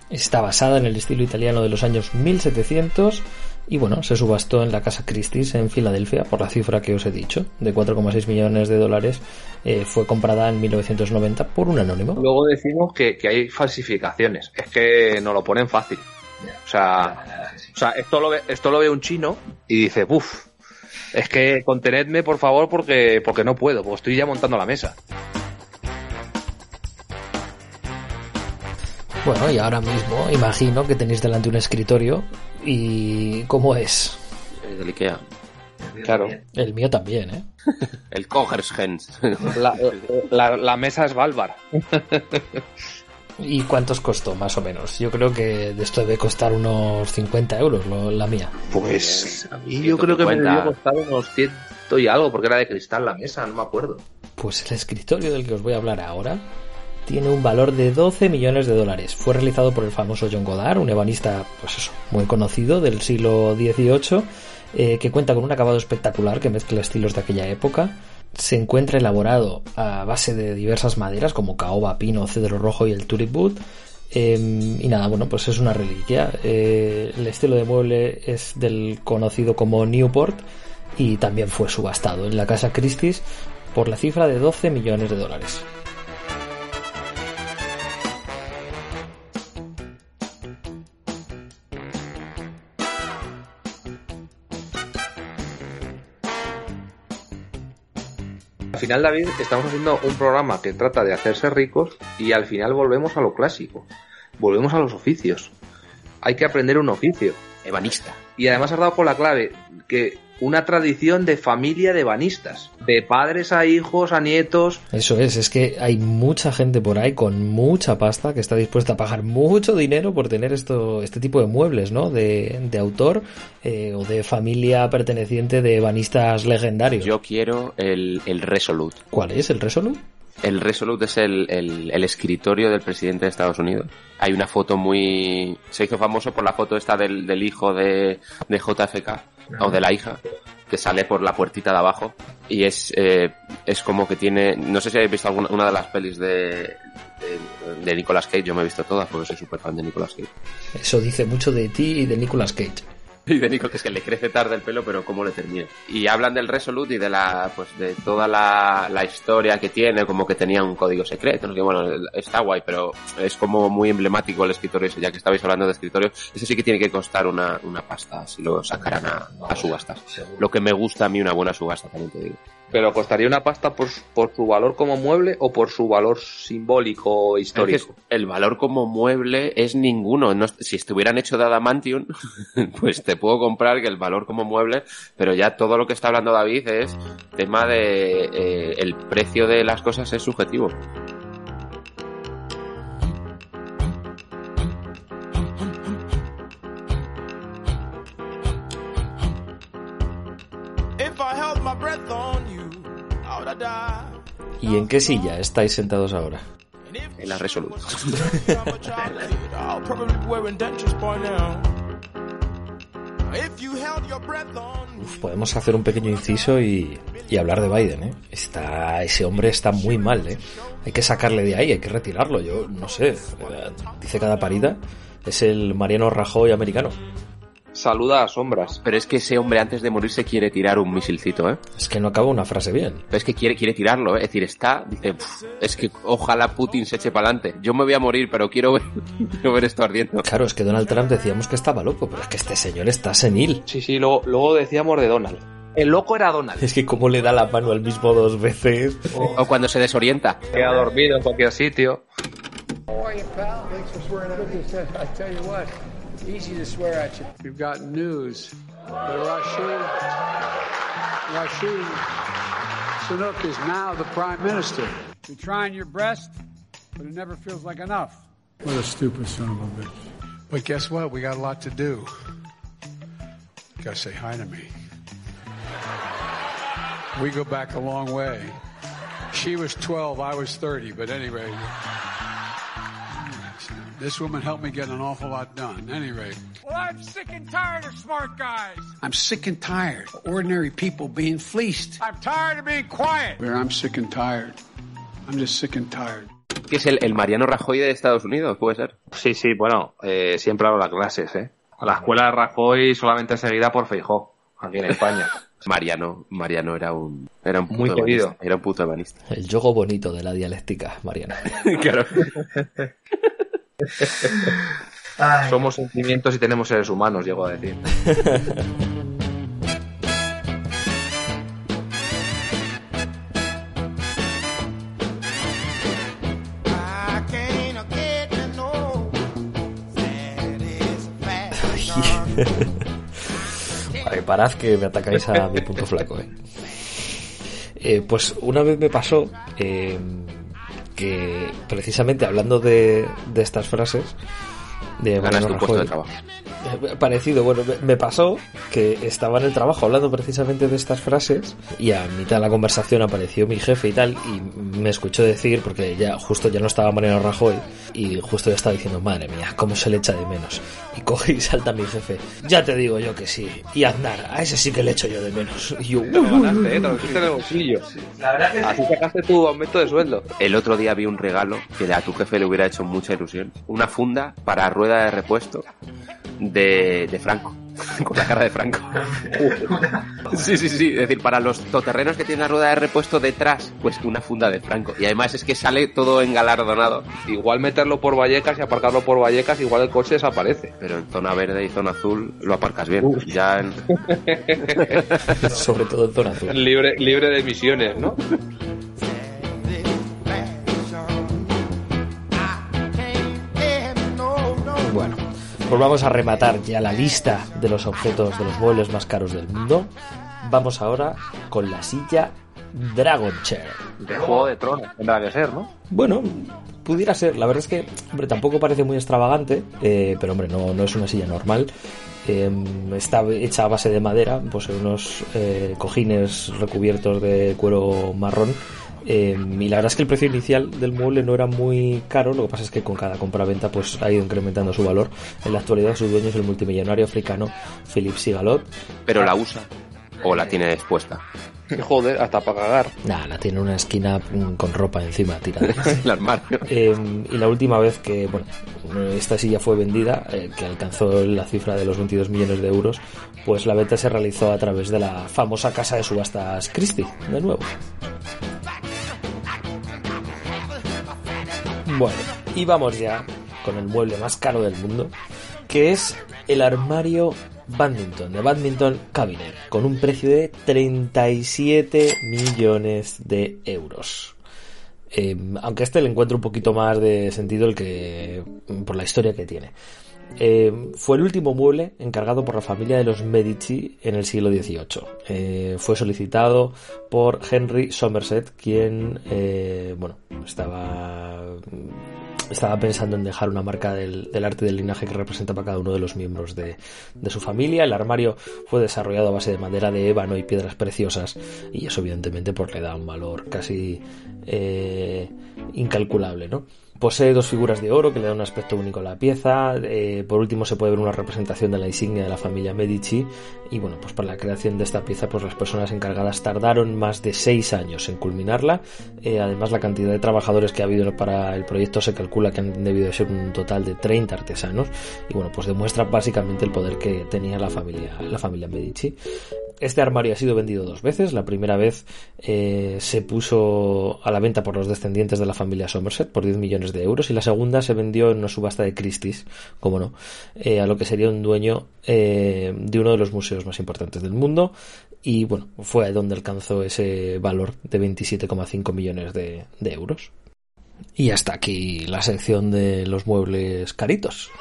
Está basada en el estilo italiano de los años 1700 y bueno, se subastó en la casa Christie's en Filadelfia por la cifra que os he dicho, de 4,6 millones de dólares. Eh, fue comprada en 1990 por un anónimo. Luego decimos que, que hay falsificaciones. Es que nos lo ponen fácil. O sea, o sea esto, lo ve, esto lo ve un chino y dice, uff, es que contenedme por favor porque, porque no puedo, porque estoy ya montando la mesa. Bueno, y ahora mismo imagino que tenéis delante un escritorio y ¿cómo es? Es del Ikea. Claro. El mío también, ¿eh? El Kogershens. La, la, la mesa es Valvar. ¿Y cuántos costó, más o menos? Yo creo que de esto debe costar unos 50 euros lo- la mía. Pues a mí yo creo que me 150. debió costar unos ciento y algo, porque era de cristal la mesa, no me acuerdo. Pues el escritorio del que os voy a hablar ahora tiene un valor de 12 millones de dólares. Fue realizado por el famoso John Goddard, un ebanista, pues eso, muy conocido del siglo XVIII, eh, que cuenta con un acabado espectacular que mezcla estilos de aquella época. Se encuentra elaborado a base de diversas maderas como caoba, pino, cedro rojo y el tulip wood. Em, y nada, bueno, pues es una reliquia. Eh, el estilo de mueble es del conocido como Newport y también fue subastado en la casa Christie's por la cifra de 12 millones de dólares. Final, David, estamos haciendo un programa que trata de hacerse ricos y al final volvemos a lo clásico. Volvemos a los oficios. Hay que aprender un oficio. Ebanista. Y además has dado con la clave que una tradición de familia de banistas. De padres a hijos, a nietos. Eso es, es que hay mucha gente por ahí con mucha pasta que está dispuesta a pagar mucho dinero por tener esto, este tipo de muebles, ¿no? De, de autor eh, o de familia perteneciente de banistas legendarios. Yo quiero el, el Resolute. ¿Cuál es el Resolute? El Resolute es el, el, el, escritorio del presidente de Estados Unidos. Hay una foto muy... Se hizo famoso por la foto esta del, del hijo de, de JFK, o de la hija, que sale por la puertita de abajo. Y es, eh, es como que tiene... No sé si habéis visto alguna una de las pelis de, de, de Nicolas Cage. Yo me he visto todas porque soy súper fan de Nicolas Cage. Eso dice mucho de ti y de Nicolas Cage. Y de Nico, que es que le crece tarde el pelo, pero cómo le termina. Y hablan del Resolute y de la, pues de toda la, la historia que tiene, como que tenía un código secreto, no sé, bueno, está guay, pero es como muy emblemático el escritorio ese, ya que estabais hablando de escritorio, eso sí que tiene que costar una, una pasta, si lo sacaran a, a subastas. Lo que me gusta a mí una buena subasta, también te digo. Pero costaría una pasta por, por su valor como mueble o por su valor simbólico o histórico. el valor como mueble es ninguno. No, si estuvieran hechos de adamantium, pues te puedo comprar que el valor como mueble, pero ya todo lo que está hablando David es tema de eh, el precio de las cosas es subjetivo. ¿Y en qué silla estáis sentados ahora? En la Resolute. Uf, podemos hacer un pequeño inciso y, y, hablar de Biden, ¿eh? Está, ese hombre está muy mal, ¿eh? Hay que sacarle de ahí, hay que retirarlo. Yo no sé, dice cada parida, es el Mariano Rajoy americano. Saluda a sombras. Pero es que ese hombre antes de morirse quiere tirar un misilcito, ¿eh? Es que no acaba una frase bien. Pero es que quiere, quiere tirarlo, ¿eh? Es decir, está, dice, es que ojalá Putin se eche para adelante. Yo me voy a morir, pero quiero ver, quiero ver esto ardiendo. Claro, es que Donald Trump decíamos que estaba loco, pero es que este señor está senil. Sí, sí, luego, luego decíamos de Donald. El loco era Donald. Es que cómo le da la mano al mismo dos veces. O, o cuando se desorienta. Queda dormido en cualquier sitio. Easy to swear at you. We've got news. That Rashid, Rashid Sunook is now the prime minister. You're trying your best, but it never feels like enough. What a stupid son of a bitch. But guess what? We got a lot to do. You gotta say hi to me. We go back a long way. She was 12, I was 30, but anyway. This woman helped me get an awful lot done. Anyway. Well, I'm sick and tired of smart guys. I'm sick and tired of ordinary people being fleeced. I'm tired of being quiet. Where I'm sick and tired. I'm just sick and tired. ¿Qué es el, el Mariano Rajoy de Estados Unidos? ¿Puede ser? Sí, sí, bueno, eh, siempre hablo las clases, ¿eh? A la escuela de Rajoy solamente seguida por Feijó, aquí en España. Mariano, Mariano era un, era un puto Muy querido. ebanista, Era un puto ebanista. El yogo bonito de la dialéctica, Mariana. claro. Somos sentimientos y tenemos seres humanos, llego a decir. Vale, parad que me atacáis a mi punto flaco, ¿eh? Eh, pues una vez me pasó eh, que precisamente hablando de, de estas frases de Ganas Mariano puesto de Rajoy, trabajo. Parecido, bueno, me- pasó que estaba en el trabajo hablando precisamente de estas frases y a mitad de la conversación apareció mi jefe y tal y me escuchó decir, porque ya justo ya no estaba Mariano Rajoy y justo yo estaba diciendo, madre mía, cómo se le echa de menos. Y coge y salta mi jefe, ya te digo yo que sí, y andar, a ese sí que le echo yo de menos. Y yo, Te lo ganaste, ¿eh? Te lo en el bolsillo. Así sacaste tu aumento de sueldo. El otro día vi un regalo que a tu jefe le hubiera hecho mucha ilusión. Una funda para rueda de repuesto de, de Franco. Con la cara de Franco. Sí, sí, sí. Es decir, para los toterrenos que tienen la rueda de repuesto detrás, pues una funda de Franco. Y además es que sale todo engalardonado. Igual meterlo por Vallecas y aparcarlo por Vallecas, igual el coche desaparece. Pero en zona verde y zona azul lo aparcas bien. Ya en... sobre todo en zona azul. Libre, libre de emisiones, ¿no? Pues vamos a rematar ya la lista de los objetos de los muebles más caros del mundo. Vamos ahora con la silla Dragon Chair. De Juego de Tronos, tendrá que ser, ¿no? Bueno, pudiera ser. La verdad es que, hombre, tampoco parece muy extravagante, eh, pero hombre, no, no es una silla normal. Eh, está hecha a base de madera, pues en unos eh, cojines recubiertos de cuero marrón. Eh, y la verdad es que el precio inicial del mueble no era muy caro, lo que pasa es que con cada compra-venta pues ha ido incrementando su valor. En la actualidad su dueño es el multimillonario africano Philip Sigalot. Pero la usa. O la tiene expuesta. Joder, hasta para cagar. Nada, la tiene en una esquina mm, con ropa encima tirada. El armario. Eh, y la última vez que bueno, esta silla fue vendida, eh, que alcanzó la cifra de los 22 millones de euros, pues la venta se realizó a través de la famosa casa de subastas Christie, de nuevo. Bueno, y vamos ya con el mueble más caro del mundo, que es el armario Badminton, de Badminton Cabinet, con un precio de 37 millones de euros. Eh, aunque este le encuentro un poquito más de sentido el que por la historia que tiene. Eh, fue el último mueble encargado por la familia de los Medici en el siglo XVIII. Eh, fue solicitado por Henry Somerset, quien, eh, bueno, estaba estaba pensando en dejar una marca del, arte del linaje que representa para cada uno de los miembros de, su familia. El armario fue desarrollado a base de madera de ébano y piedras preciosas y eso evidentemente pues le da un valor casi incalculable, ¿no? Posee dos figuras de oro que le dan un aspecto único a la pieza. Eh, por último se puede ver una representación de la insignia de la familia Medici. Y bueno, pues para la creación de esta pieza, pues las personas encargadas tardaron más de seis años en culminarla. Eh, además, la cantidad de trabajadores que ha habido para el proyecto se calcula que han debido de ser un total de 30 artesanos. Y bueno, pues demuestra básicamente el poder que tenía la familia, la familia Medici. Este armario ha sido vendido dos veces. La primera vez eh, se puso a la venta por los descendientes de la familia Somerset por 10 millones de euros y la segunda se vendió en una subasta de Christie's, como no, eh, a lo que sería un dueño eh, de uno de los museos más importantes del mundo y bueno, fue donde alcanzó ese valor de 27,5 millones de, de euros. Y hasta aquí la sección de los muebles caritos.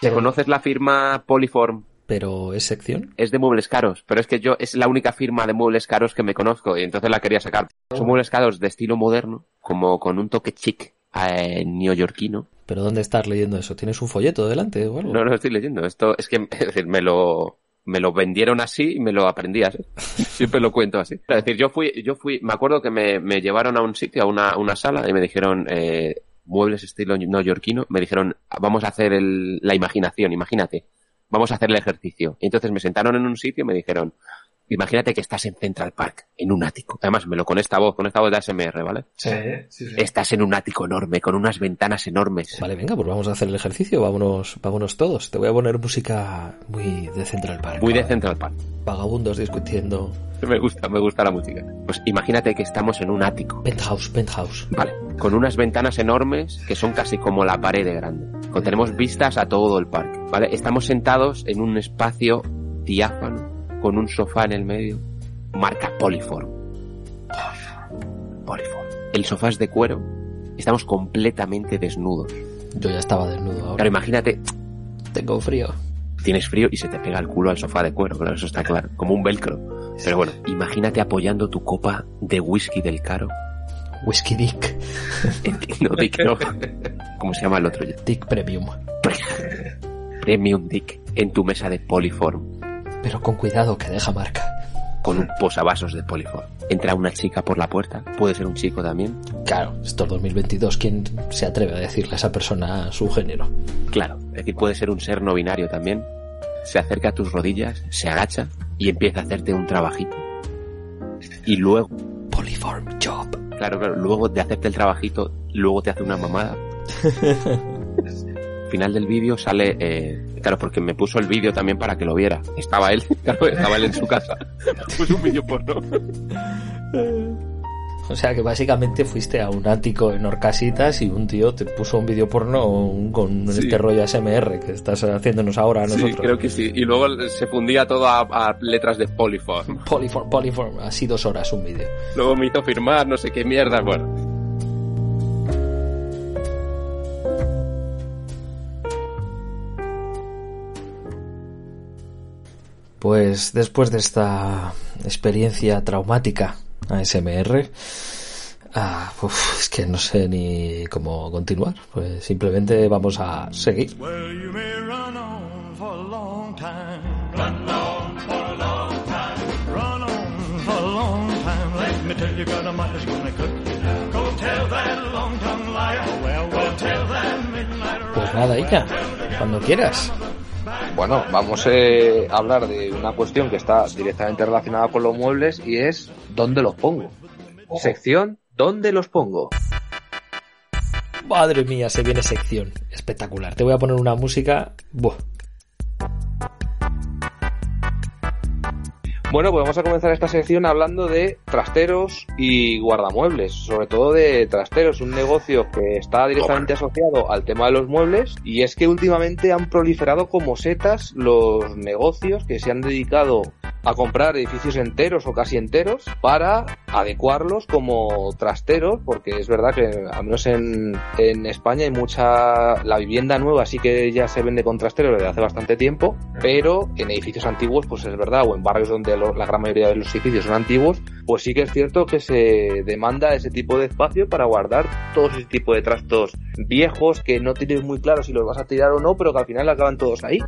¿Te conoces la firma Polyform? Pero es sección. Es de muebles caros, pero es que yo es la única firma de muebles caros que me conozco y entonces la quería sacar. Son muebles caros de estilo moderno, como con un toque chic eh, neoyorquino. ¿Pero dónde estás leyendo eso? ¿Tienes un folleto delante o algo? No, no estoy leyendo. Esto es que es decir, me lo me lo vendieron así y me lo aprendí así. Siempre lo cuento así. Es decir, yo fui, yo fui, me acuerdo que me, me llevaron a un sitio, a una, una sala y me dijeron, eh, muebles estilo neoyorquino, me dijeron, vamos a hacer el, la imaginación, imagínate vamos a hacer el ejercicio. Y entonces me sentaron en un sitio y me dijeron, imagínate que estás en Central Park, en un ático. Además, me lo con esta voz, con esta voz de ASMR, ¿vale? Sí, sí, sí. Estás en un ático enorme, con unas ventanas enormes. Vale, venga, pues vamos a hacer el ejercicio, vámonos, vámonos todos. Te voy a poner música muy de Central Park. Muy de Central Park. Vagabundos discutiendo. Me gusta, me gusta la música. Pues imagínate que estamos en un ático. Penthouse, penthouse. Vale, con unas ventanas enormes que son casi como la pared de grande. Con, tenemos vistas a todo el parque, ¿vale? Estamos sentados en un espacio diáfano, con un sofá en el medio, marca Polyform. Polyform. El sofá es de cuero, estamos completamente desnudos. Yo ya estaba desnudo ahora. Claro, imagínate, tengo frío. Tienes frío y se te pega el culo al sofá de cuero, claro, eso está claro, como un velcro. Pero bueno, imagínate apoyando tu copa de whisky del caro. Whisky Dick. no, Dick no. ¿Cómo se llama el otro ya? Dick Premium. Premium Dick en tu mesa de Polyform Pero con cuidado que deja marca. con un posavasos de Polyform. Entra una chica por la puerta, puede ser un chico también. Claro, esto es 2022. ¿Quién se atreve a decirle a esa persona su género? Claro, es decir, puede ser un ser no binario también. Se acerca a tus rodillas, se agacha y empieza a hacerte un trabajito. Y luego, Polyform Job. claro, claro, luego de hacerte el trabajito, luego te hace una mamada. Final del vídeo sale, eh, claro, porque me puso el vídeo también para que lo viera. Estaba él, claro, estaba él en su casa. Puso un vídeo porno. O sea que básicamente fuiste a un ático en Orcasitas y un tío te puso un vídeo porno con Sí. este rollo ASMR que estás haciéndonos ahora a nosotros. Sí, creo que sí. Y luego se fundía todo a, a letras de Polyform. Polyform, Polyform, así dos horas un vídeo. Luego me hizo firmar no sé qué mierda, bueno. Pues después de esta experiencia traumática ASMR, ah, uf, es que no sé ni cómo continuar. Pues simplemente vamos a seguir. Pues nada, Ika, cuando quieras. Bueno, vamos eh, a hablar de una cuestión que está directamente relacionada con los muebles y es ¿dónde los pongo? Sección ¿Dónde los pongo? Madre mía, se viene sección. Espectacular. Te voy a poner una música. Buah. Bueno, pues vamos a comenzar esta sección hablando de trasteros y guardamuebles, sobre todo de trasteros, un negocio que está directamente asociado al tema de los muebles y es que últimamente han proliferado como setas los negocios que se han dedicado a comprar edificios enteros o casi enteros para adecuarlos como trasteros, porque es verdad que al menos en, en España hay mucha... La vivienda nueva sí que ya se vende con trasteros desde hace bastante tiempo, pero en edificios antiguos, pues es verdad, o en barrios donde lo- la gran mayoría de los edificios son antiguos, pues sí que es cierto que se demanda ese tipo de espacio para guardar todo ese tipo de trastos viejos que no tienes muy claro si los vas a tirar o no, pero que al final acaban todos ahí.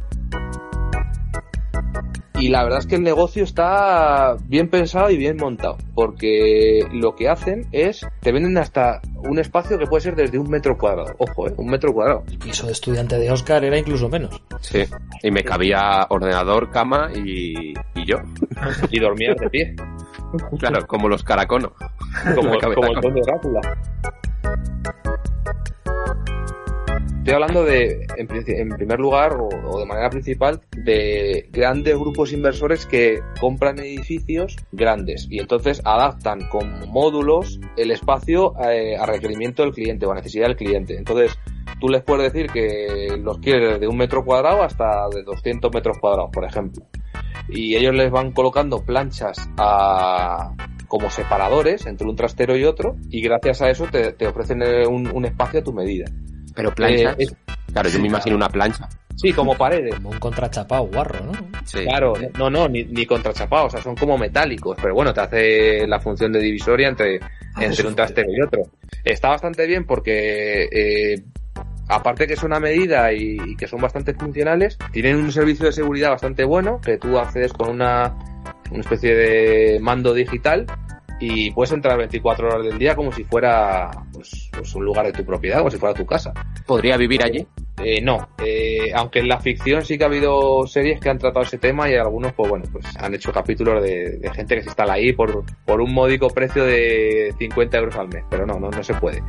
Y la verdad es que el negocio está bien pensado y bien montado, porque lo que hacen es, te venden hasta un espacio que puede ser desde un metro cuadrado. Ojo, ¿eh? Un metro cuadrado. El piso de estudiante de Oscar era incluso menos. Sí. Y me cabía ordenador, cama y, y yo. Y dormías de pie, Claro, como los caraconos. como, como el conde Drácula. Estoy hablando de, en, en primer lugar, o, de manera principal, de grandes grupos inversores que compran edificios grandes y entonces adaptan con módulos el espacio eh, a requerimiento del cliente o a necesidad del cliente. Entonces, tú les puedes decir que los quieres de un metro cuadrado hasta de 200 metros cuadrados, por ejemplo. Y ellos les van colocando planchas a, como separadores entre un trastero y otro y gracias a eso te, ofrecen eh, un espacio a tu medida. Pero planchas. Eh, es- Claro, yo me imagino una plancha. Sí, como paredes. Como un contrachapado guarro, ¿no? Sí. Claro, no, no, ni, ni contrachapados, o sea, son como metálicos, pero bueno, te hace la función de divisoria entre, entre eso un trastero y otro. Está bastante bien porque, eh, aparte que son a medida y, y que son bastante funcionales, tienen un servicio de seguridad bastante bueno, que tú accedes con una, una especie de mando digital y puedes entrar 24 horas del día como si fuera pues, pues un lugar de tu propiedad, como si fuera tu casa. ¿Podría vivir allí? Eh, no, eh, aunque en la ficción sí que ha habido series que han tratado ese tema y algunos, pues bueno, pues han hecho capítulos de, de gente que se instala ahí por, por un módico precio de 50 euros al mes, pero no, no, no se puede.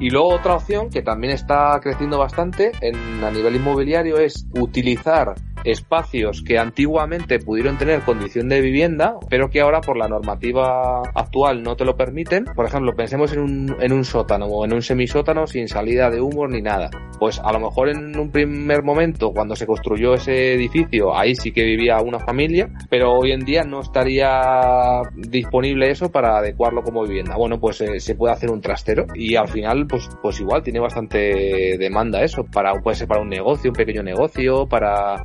Y luego otra opción que también está creciendo bastante en, a nivel inmobiliario es utilizar espacios que antiguamente pudieron tener condición de vivienda, pero que ahora por la normativa actual no te lo permiten. Por ejemplo, pensemos en un, en un sótano o en un semisótano sin salida de humo ni nada. Pues a lo mejor en un primer momento, cuando se construyó ese edificio, ahí sí que vivía una familia, pero hoy en día no estaría disponible eso para adecuarlo como vivienda. Bueno, pues eh, se puede hacer un trastero y al final, pues, pues igual tiene bastante demanda eso. Para, puede ser para un negocio, un pequeño negocio, para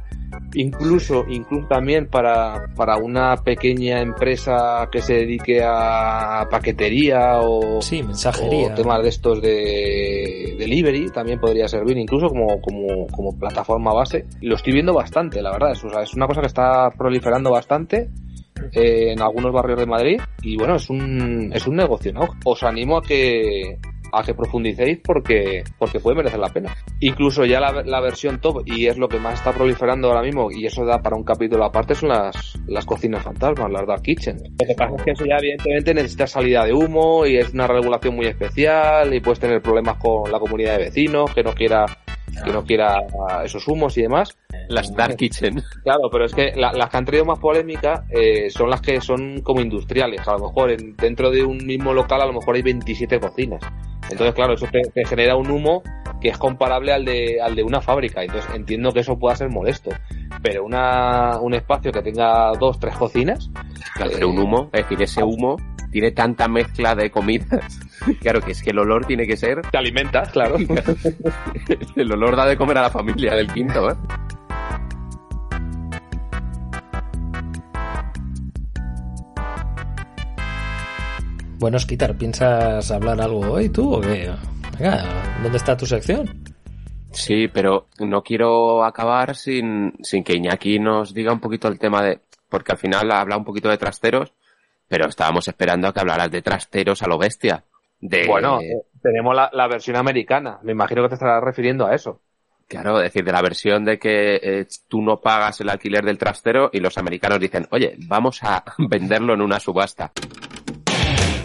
incluso, incluso también para, para una pequeña empresa que se dedique a paquetería o, Sí, mensajería. o temas de estos de delivery también podría servir incluso como, como, como plataforma base. Lo estoy viendo bastante, la verdad. Es, o sea, es una cosa que está proliferando bastante eh, en algunos barrios de Madrid y bueno, es un, es un negocio, ¿no? Os animo a que a que profundicéis porque, porque puede merecer la pena. Incluso ya la, la versión top, y es lo que más está proliferando ahora mismo, y eso da para un capítulo aparte, son las, las cocinas fantasmas, las Dark Kitchen. Lo que pasa es que eso ya evidentemente necesita salida de humo y es una regulación muy especial y puedes tener problemas con la comunidad de vecinos que no quiera que no quiera esos humos y demás. Las Dark Kitchen. Claro, pero es que la- las que han traído más polémica eh, son las que son como industriales. A lo mejor en- dentro de un mismo local a lo mejor hay 27 cocinas. Entonces, claro, eso te, te genera un humo que es comparable al de, al de una fábrica. Entonces entiendo que eso pueda ser molesto. Pero una, un espacio que tenga dos, tres cocinas, Claro, pero un humo, es decir, ese humo tiene tanta mezcla de comidas. Claro, que es que el olor tiene que ser. te alimentas, claro. El olor da de comer a la familia del quinto, ¿eh? Bueno, Skitar, ¿piensas hablar algo hoy tú o qué? Venga, ¿dónde está tu sección? Sí, pero no quiero acabar sin, sin que Iñaki nos diga un poquito el tema de. Porque al final habla un poquito de trasteros, pero estábamos esperando a que hablaras de trasteros a lo bestia. De, Bueno, tenemos la, la versión americana. Me imagino que te estarás refiriendo a eso. Claro, es decir, de la versión de que eh, tú no pagas el alquiler del trastero y los americanos dicen, oye, vamos a venderlo en una subasta.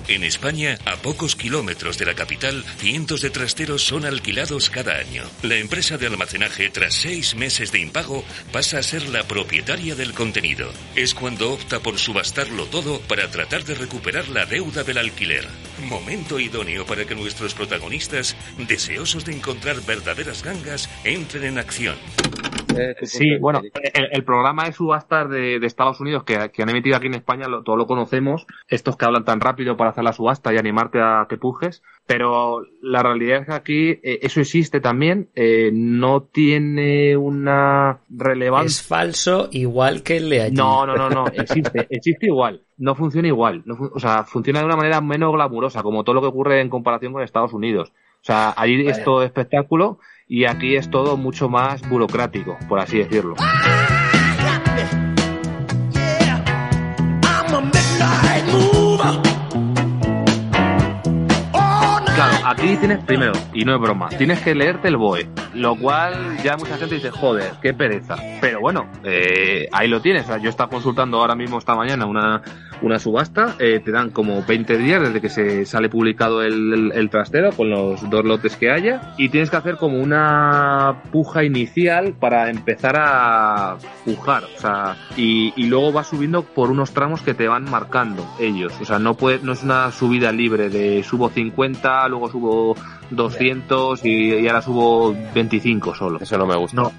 En España, a pocos kilómetros de la capital, cientos de trasteros son alquilados cada año. La empresa de almacenaje, tras seis meses de impago, pasa a ser la propietaria del contenido. Es cuando opta por subastarlo todo para tratar de recuperar la deuda del alquiler. Momento idóneo para que nuestros protagonistas, deseosos de encontrar verdaderas gangas, entren en acción. Sí, bueno, el, el programa de subastas de, de Estados Unidos que, que han emitido aquí en España, lo, todo lo conocemos, estos que hablan tan rápido para hacer la subasta y animarte a que pujes, pero la realidad es que aquí eh, eso existe también, eh, no tiene una relevancia. Es falso igual que el de allí. No, no, no, no, existe, existe igual, no funciona igual, no fu- o sea, funciona de una manera menos glamurosa, como todo lo que ocurre en comparación con Estados Unidos. O sea, allí es todo espectáculo y aquí es todo mucho más burocrático, por así decirlo. Claro, aquí tienes primero, y no es broma, tienes que leerte el BOE, lo cual ya mucha gente dice, joder, qué pereza. Pero bueno, eh, ahí lo tienes. O sea, yo estaba consultando ahora mismo esta mañana una, una subasta, eh, te dan como 20 días desde que se sale publicado el, el- el trastero con los dos lotes que haya, y tienes que hacer como una puja inicial para empezar a pujar, o sea, y, y luego vas subiendo por unos tramos que te van marcando ellos. O sea, no puede, no es una subida libre de subo 50, luego subo 200 y, y ahora subo 25 solo. Eso no me gusta. No,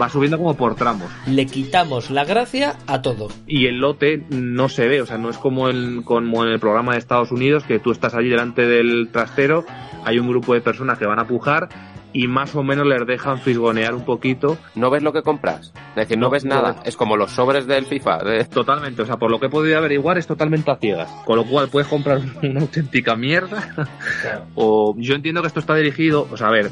va subiendo como por tramos. Le quitamos la gracia a todo. Y el lote no se ve, o sea, no es como, el, como en el programa de Estados Unidos que tú estás allí delante del trastero, hay un grupo de personas que van a pujar y más o menos les dejan fisgonear un poquito. No ves lo que compras. Es decir, no, No, ves nada. Es como los sobres del FIFA. de- Totalmente, o sea, por lo que he podido averiguar es totalmente a ciegas. Con lo cual puedes comprar una auténtica mierda. O yo entiendo que esto está dirigido, o sea, a ver,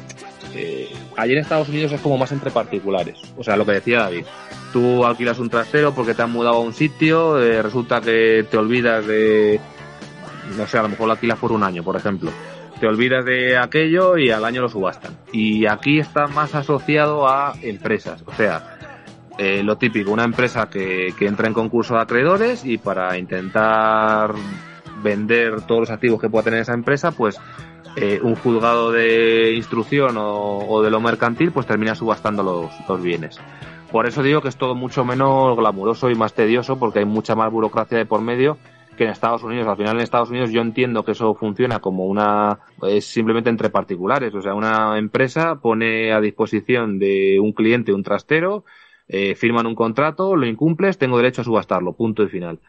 eh, allí en Estados Unidos es como más entre particulares. O sea, lo que decía David. Tú alquilas un trastero porque te han mudado a un sitio, eh, resulta que te olvidas de, no sé, a lo mejor lo alquilas por un año, por ejemplo. Te olvidas de aquello y al año lo subastan. Y aquí está más asociado a empresas. O sea, eh, lo típico, una empresa que, que entra en concurso de acreedores y para intentar vender todos los activos que pueda tener esa empresa, pues eh, un juzgado de instrucción o, o de lo mercantil, pues termina subastando los, los bienes. Por eso digo que es todo mucho menos glamuroso y más tedioso porque hay mucha más burocracia de por medio que en Estados Unidos. Al final en Estados Unidos yo entiendo que eso funciona como una, es simplemente entre particulares. O sea, una empresa pone a disposición de un cliente un trastero, eh, firman un contrato, lo incumples, tengo derecho a subastarlo, punto y final.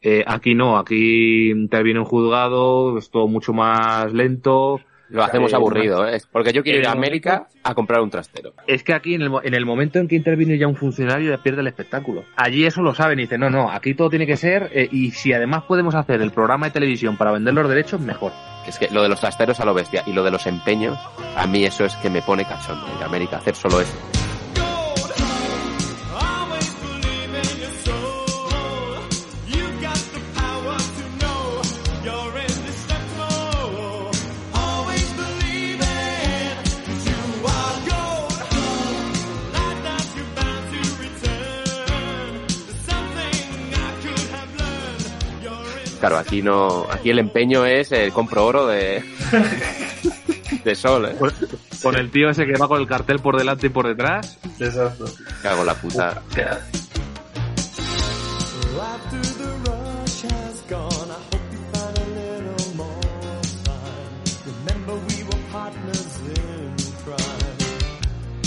Eh, aquí no, aquí interviene un juzgado, es todo mucho más lento, Lo hacemos Eh, aburrido, ¿eh? Porque yo quiero ir a en el América a comprar un trastero. Es que aquí, en el, en el momento en que interviene ya un funcionario, ya pierde el espectáculo. Allí eso lo saben y dicen, no, no, aquí todo tiene que ser, eh, y si además podemos hacer el programa de televisión para vender los derechos, mejor. Es que lo de los trasteros a lo bestia y lo de los empeños, a mí eso es que me pone cachondo. A América hacer solo eso. Claro, aquí no, aquí el empeño es el compro oro de, de sol, ¿eh? Con el tío ese que va con el cartel por delante y por detrás. Exacto. Cago en la puta.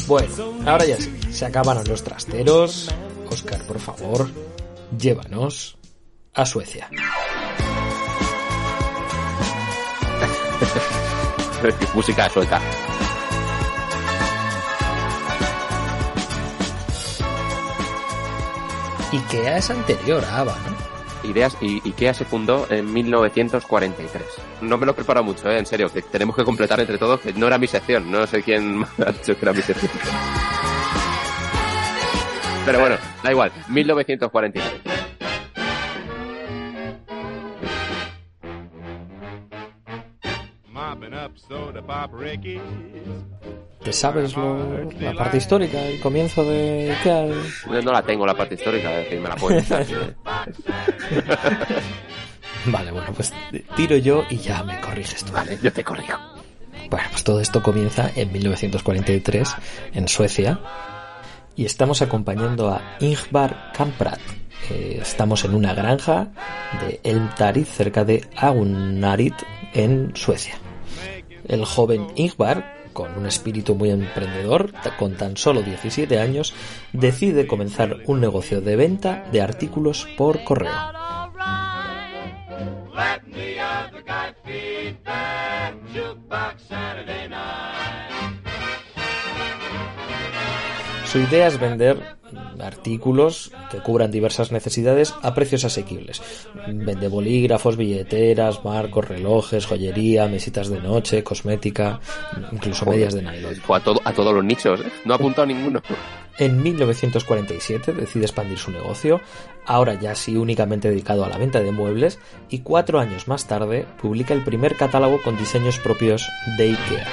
Bueno, ahora ya sí, se acabaron los trasteros. Oscar, por favor, llévanos a Suecia. Música sueca. IKEA es anterior a ABBA, ¿no? Ideas y IKEA se fundó en 1943. No me lo preparo mucho, ¿eh? en serio, que tenemos que completar entre todos, que no era mi sección, no sé quién me ha dicho que era mi sección. Pero bueno, da igual, 1943. ¿Te sabes lo- la parte histórica, el comienzo de IKEA? No, no la tengo la parte histórica, es decir, me la puedo. Vale, bueno, pues tiro yo y ya me corriges tú. Vale, yo te corrijo. Bueno, pues todo esto comienza en 1943 en Suecia y estamos acompañando a Ingvar Kamprad. Eh, estamos en una granja de Elmtarid cerca de Agunarit en Suecia. El joven Ingvar, con un espíritu muy emprendedor, con tan solo 17 años, decide comenzar un negocio de venta de artículos por correo. Su idea es vender artículos que cubran diversas necesidades a precios asequibles. Vende bolígrafos, billeteras, marcos, relojes, joyería, mesitas de noche, cosmética, incluso medias de nylon. A, todo, a todos los nichos, ¿eh? No ha apuntado ninguno. En 1947 decide expandir su negocio, ahora ya sí únicamente dedicado a la venta de muebles, y cuatro años más tarde publica el primer catálogo con diseños propios de IKEA.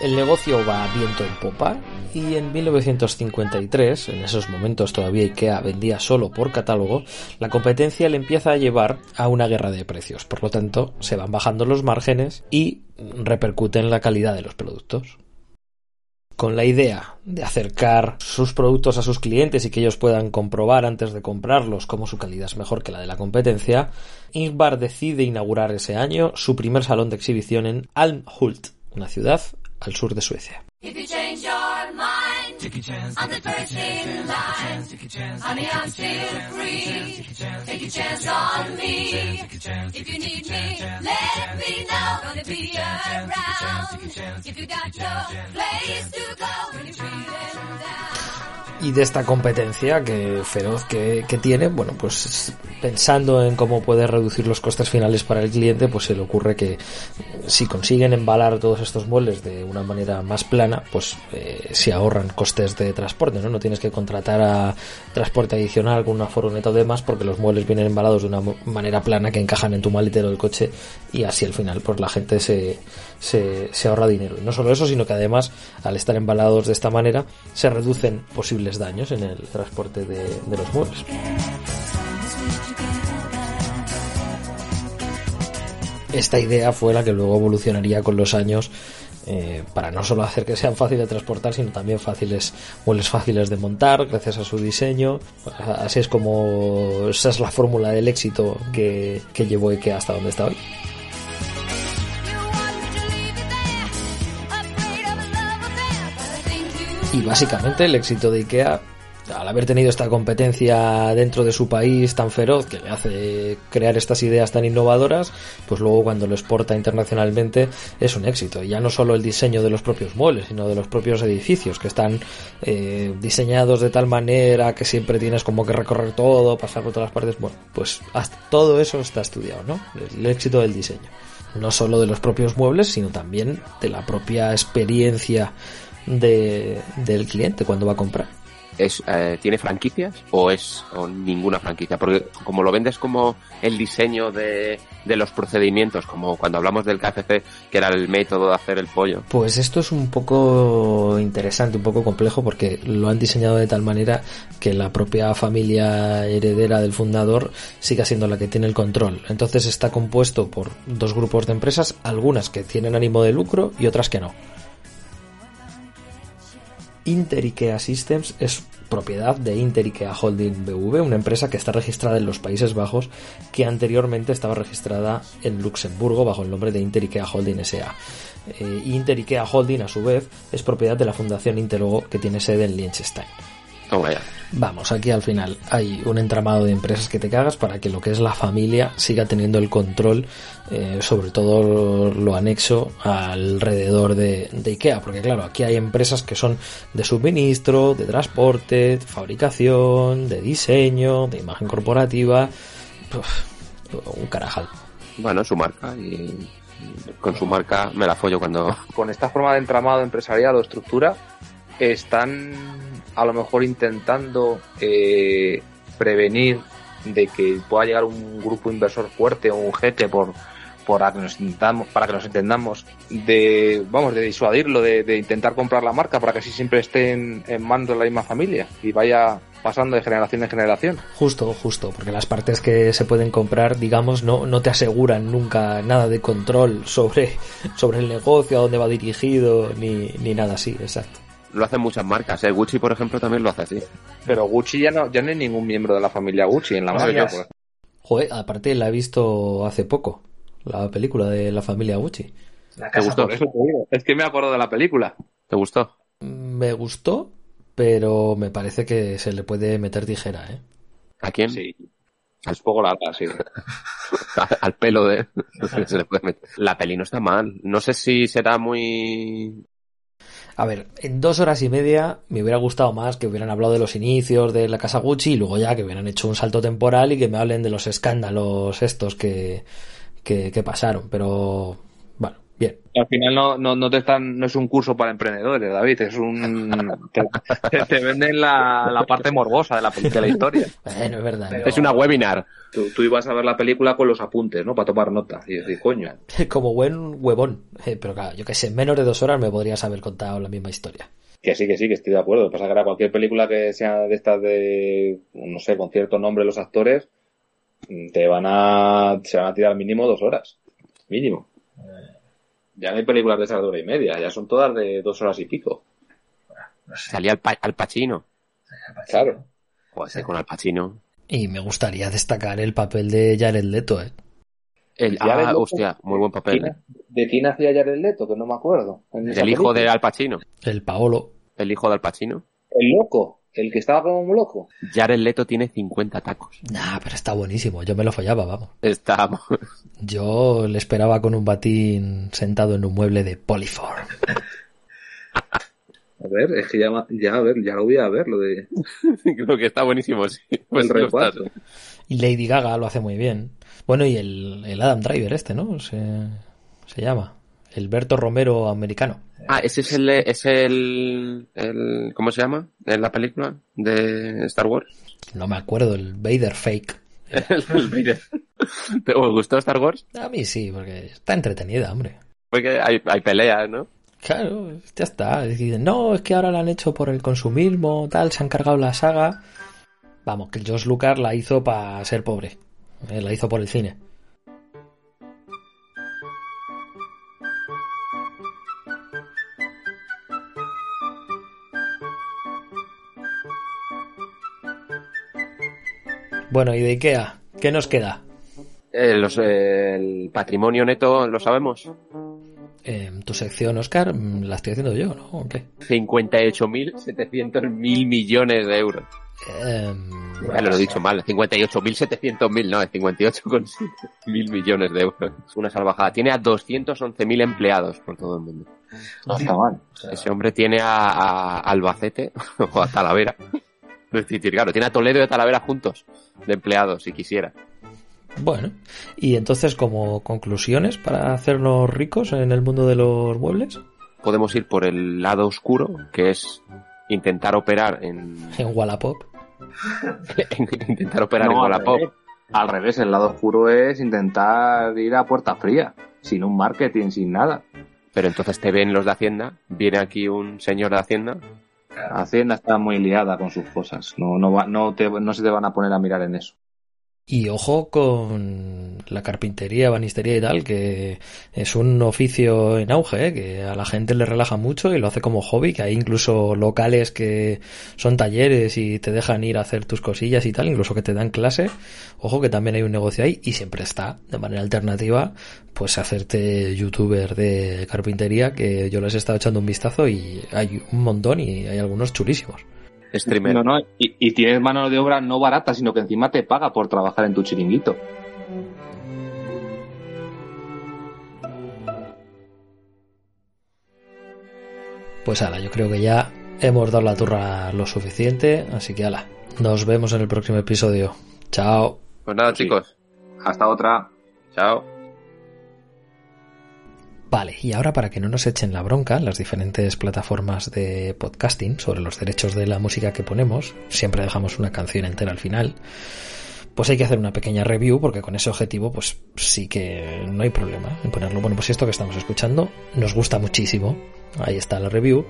El negocio va viento en popa y en 1953, en esos momentos todavía IKEA vendía solo por catálogo, la competencia le empieza a llevar a una guerra de precios. Por lo tanto, se van bajando los márgenes y repercute en la calidad de los productos. Con la idea de acercar sus productos a sus clientes y que ellos puedan comprobar antes de comprarlos cómo su calidad es mejor que la de la competencia, Ingvar decide inaugurar ese año su primer salón de exhibición en Almhult, una ciudad al sur de Suecia. Y de esta competencia que feroz que, que tiene, bueno, pues pensando en cómo puede reducir los costes finales para el cliente, pues se le ocurre que si consiguen embalar todos estos muebles de una manera más plana, pues eh, se ahorran costes de transporte, ¿no? No tienes que contratar a transporte adicional con una furgoneta o demás porque los muebles vienen embalados de una manera plana que encajan en tu maletero del coche y así al final pues la gente se, se, se ahorra dinero. Y no solo eso, sino que además al estar embalados de esta manera se reducen posibles daños en el transporte de, de los muebles. Esta idea fue la que luego evolucionaría con los años eh, para no solo hacer que sean fáciles de transportar, sino también fáciles, muebles fáciles de montar gracias a su diseño. Así es como esa es la fórmula del éxito que, que llevó IKEA hasta donde está hoy. Y básicamente el éxito de IKEA, al haber tenido esta competencia dentro de su país tan feroz que le hace crear estas ideas tan innovadoras, pues luego cuando lo exporta internacionalmente es un éxito. Y ya no solo el diseño de los propios muebles, sino de los propios edificios que están eh, diseñados de tal manera que siempre tienes como que recorrer todo, pasar por todas las partes. Bueno, pues hasta todo eso está estudiado, ¿no? El éxito del diseño. No solo de los propios muebles, sino también de la propia experiencia de, del cliente cuando va a comprar. es eh, tiene franquicias o es o ninguna franquicia porque como lo vendes como el diseño de, de los procedimientos como cuando hablamos del KFC que era el método de hacer el pollo Pues esto es un poco interesante, un poco complejo, porque lo han diseñado de tal manera que la propia familia heredera del fundador siga siendo la que tiene el control. Entonces está compuesto por dos grupos de empresas, algunas que tienen ánimo de lucro y otras que no. Inter IKEA Systems es propiedad de Inter IKEA Holding BV, una empresa que está registrada en los Países Bajos, que anteriormente estaba registrada en Luxemburgo bajo el nombre de Inter IKEA Holding SA. Eh, Inter IKEA Holding, a su vez, es propiedad de la Fundación Interogo, que tiene sede en Liechtenstein. Vamos, aquí al final hay un entramado de empresas que te cagas para que lo que es la familia siga teniendo el control, eh, sobre todo lo anexo alrededor de, de IKEA, porque claro, aquí hay empresas que son de suministro, de transporte, de fabricación, de diseño, de imagen corporativa, Uf, un carajal. bueno su marca y con su marca me la follo cuando Con esta forma de entramado empresarial o estructura, están a lo mejor intentando eh, prevenir de que pueda llegar un grupo inversor fuerte o un jeque por para que nos para que nos entendamos de vamos de disuadirlo de, de intentar comprar la marca para que así siempre esté en, en manos de la misma familia y vaya pasando de generación en generación Justo, justo, porque las partes que se pueden comprar, digamos, no, no te aseguran nunca nada de control sobre, sobre el negocio, a dónde va dirigido, ni, ni nada así, exacto. Lo hacen muchas marcas ¿eh? Gucci por ejemplo también lo hace así pero Gucci ya no ya no hay ningún miembro de la familia Gucci en la No, marca pues. Joder, aparte la he visto hace poco, la película de la familia Gucci. ¿te gustó? Por eso te digo, es que me acuerdo de la película ¿te gustó? Me gustó, pero me parece que se le puede meter tijera, ¿eh? ¿a quién? sí es poco larga sí al pelo de se le puede meter. la peli no está mal no sé si será muy A ver, en dos horas y media me hubiera gustado más que hubieran hablado de los inicios de la casa Gucci y luego ya que hubieran hecho un salto temporal y que me hablen de los escándalos estos que, que, que pasaron. Pero, bien. al final no, no, no te están, no es un curso para emprendedores, David, es un te, te- te venden la, la parte morbosa de la, de la historia. Bueno, es verdad. es una webinar Tú, tú ibas a ver la película con los apuntes, ¿no? Para tomar nota y decir, coño. Como buen huevón. Eh, Pero claro, yo que sé, en menos de dos horas me podrías haber contado la misma historia. Que sí, que sí, que estoy de acuerdo. Pasa que ahora cualquier película que sea de estas de, no sé, con cierto nombre los actores, te van a, se van a tirar mínimo dos horas. Mínimo. Ya no hay películas de esas de hora y media, ya son todas de dos horas y pico. salía al, pa- al Pacino Claro. Joder, con Al Pacino Y me gustaría destacar el papel de Jared Leto, ¿eh? el, ah, Leto. hostia muy buen papel ¿Quién- ¿De quién hacía Jared Leto? Que no me acuerdo. esa el hijo de. Al Pacino El Paolo. el hijo de Al Pacino El loco. El que estaba como un loco. Jared Leto tiene 50 tacos Nah, pero está buenísimo. Yo me lo follaba, vamos. está Yo le esperaba con un batín sentado en un mueble de Polyform. A ver, es que ya, ya, a ver, ya lo voy a ver, lo de creo que está buenísimo sí Pues el. Y Lady Gaga lo hace muy bien. Bueno, y el, el Adam Driver este, ¿no? Se, se llama. El Berto Romero americano. ah ese es el es el, el ¿cómo se llama? en la película de Star Wars No me acuerdo, el Vader Fake. El Vader. ¿Te gustó Star Wars? A mí sí, porque está entretenida, hombre. Porque hay, hay peleas, ¿no? Claro, ya está. Es decir, no, es que ahora la han hecho por el consumismo, tal, se han cargado la saga. Vamos, que George Lucas la hizo para ser pobre. Eh, la hizo por el cine. Bueno, y de Ikea, ¿qué nos queda? Eh, los, eh, el patrimonio neto, ¿lo sabemos? Eh, tu sección, Oscar, mm, la estoy haciendo yo, ¿no? ¿O qué? 58.700 mil millones de euros. Eh, Ya lo he dicho mal, 58.700 mil, no, es 58,7 mil millones de euros. Es una salvajada. Tiene a 211.000 empleados por todo el mundo. No está mal. Ese hombre tiene a, a Albacete o a Talavera. Es decir, claro, tiene a Toledo y a Talavera juntos de empleados, si quisiera. bueno, y entonces, como conclusiones para hacernos ricos en el mundo de los muebles, Podemos ir por el lado oscuro, que es intentar operar en, en Wallapop. en- intentar operar en al Wallapop. revés. Al revés, el lado oscuro es intentar ir a puerta fría, sin un marketing, sin nada. Pero entonces te ven los de Hacienda, viene aquí un señor de Hacienda, Hacienda está muy liada con sus cosas. No, no, va- no, te- no se te van a poner a mirar en eso. Y ojo con la carpintería, banistería y tal, que es un oficio en auge, ¿eh? que a la gente le relaja mucho y lo hace como hobby, que hay incluso locales que son talleres y te dejan ir a hacer tus cosillas y tal, incluso que te dan clase. Ojo que también hay un negocio ahí y siempre está, de manera alternativa, pues hacerte youtuber de carpintería, que yo les he estado echando un vistazo y hay un montón y hay algunos chulísimos. Streamer. No, no, y, y tienes mano de obra no barata, sino que encima te paga por trabajar en tu chiringuito. Pues ala, yo creo que ya hemos dado la turra lo suficiente, así que ala, nos vemos en el próximo episodio. Chao. Pues nada, Sí. chicos. Hasta otra. Chao. Vale, y ahora para que no nos echen la bronca las diferentes plataformas de podcasting sobre los derechos de la música que ponemos, siempre dejamos una canción entera al final, pues hay que hacer una pequeña review porque con ese objetivo pues sí que no hay problema en ponerlo. Bueno, pues esto que estamos escuchando nos gusta muchísimo, ahí está la review.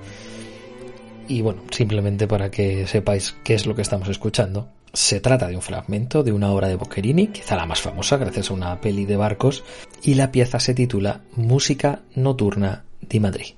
Y bueno, simplemente para que sepáis qué es lo que estamos escuchando. Se trata de un fragmento de una obra de Boccherini, quizá la más famosa gracias a una peli de barcos, y la pieza se titula Música Nocturna di Madrid.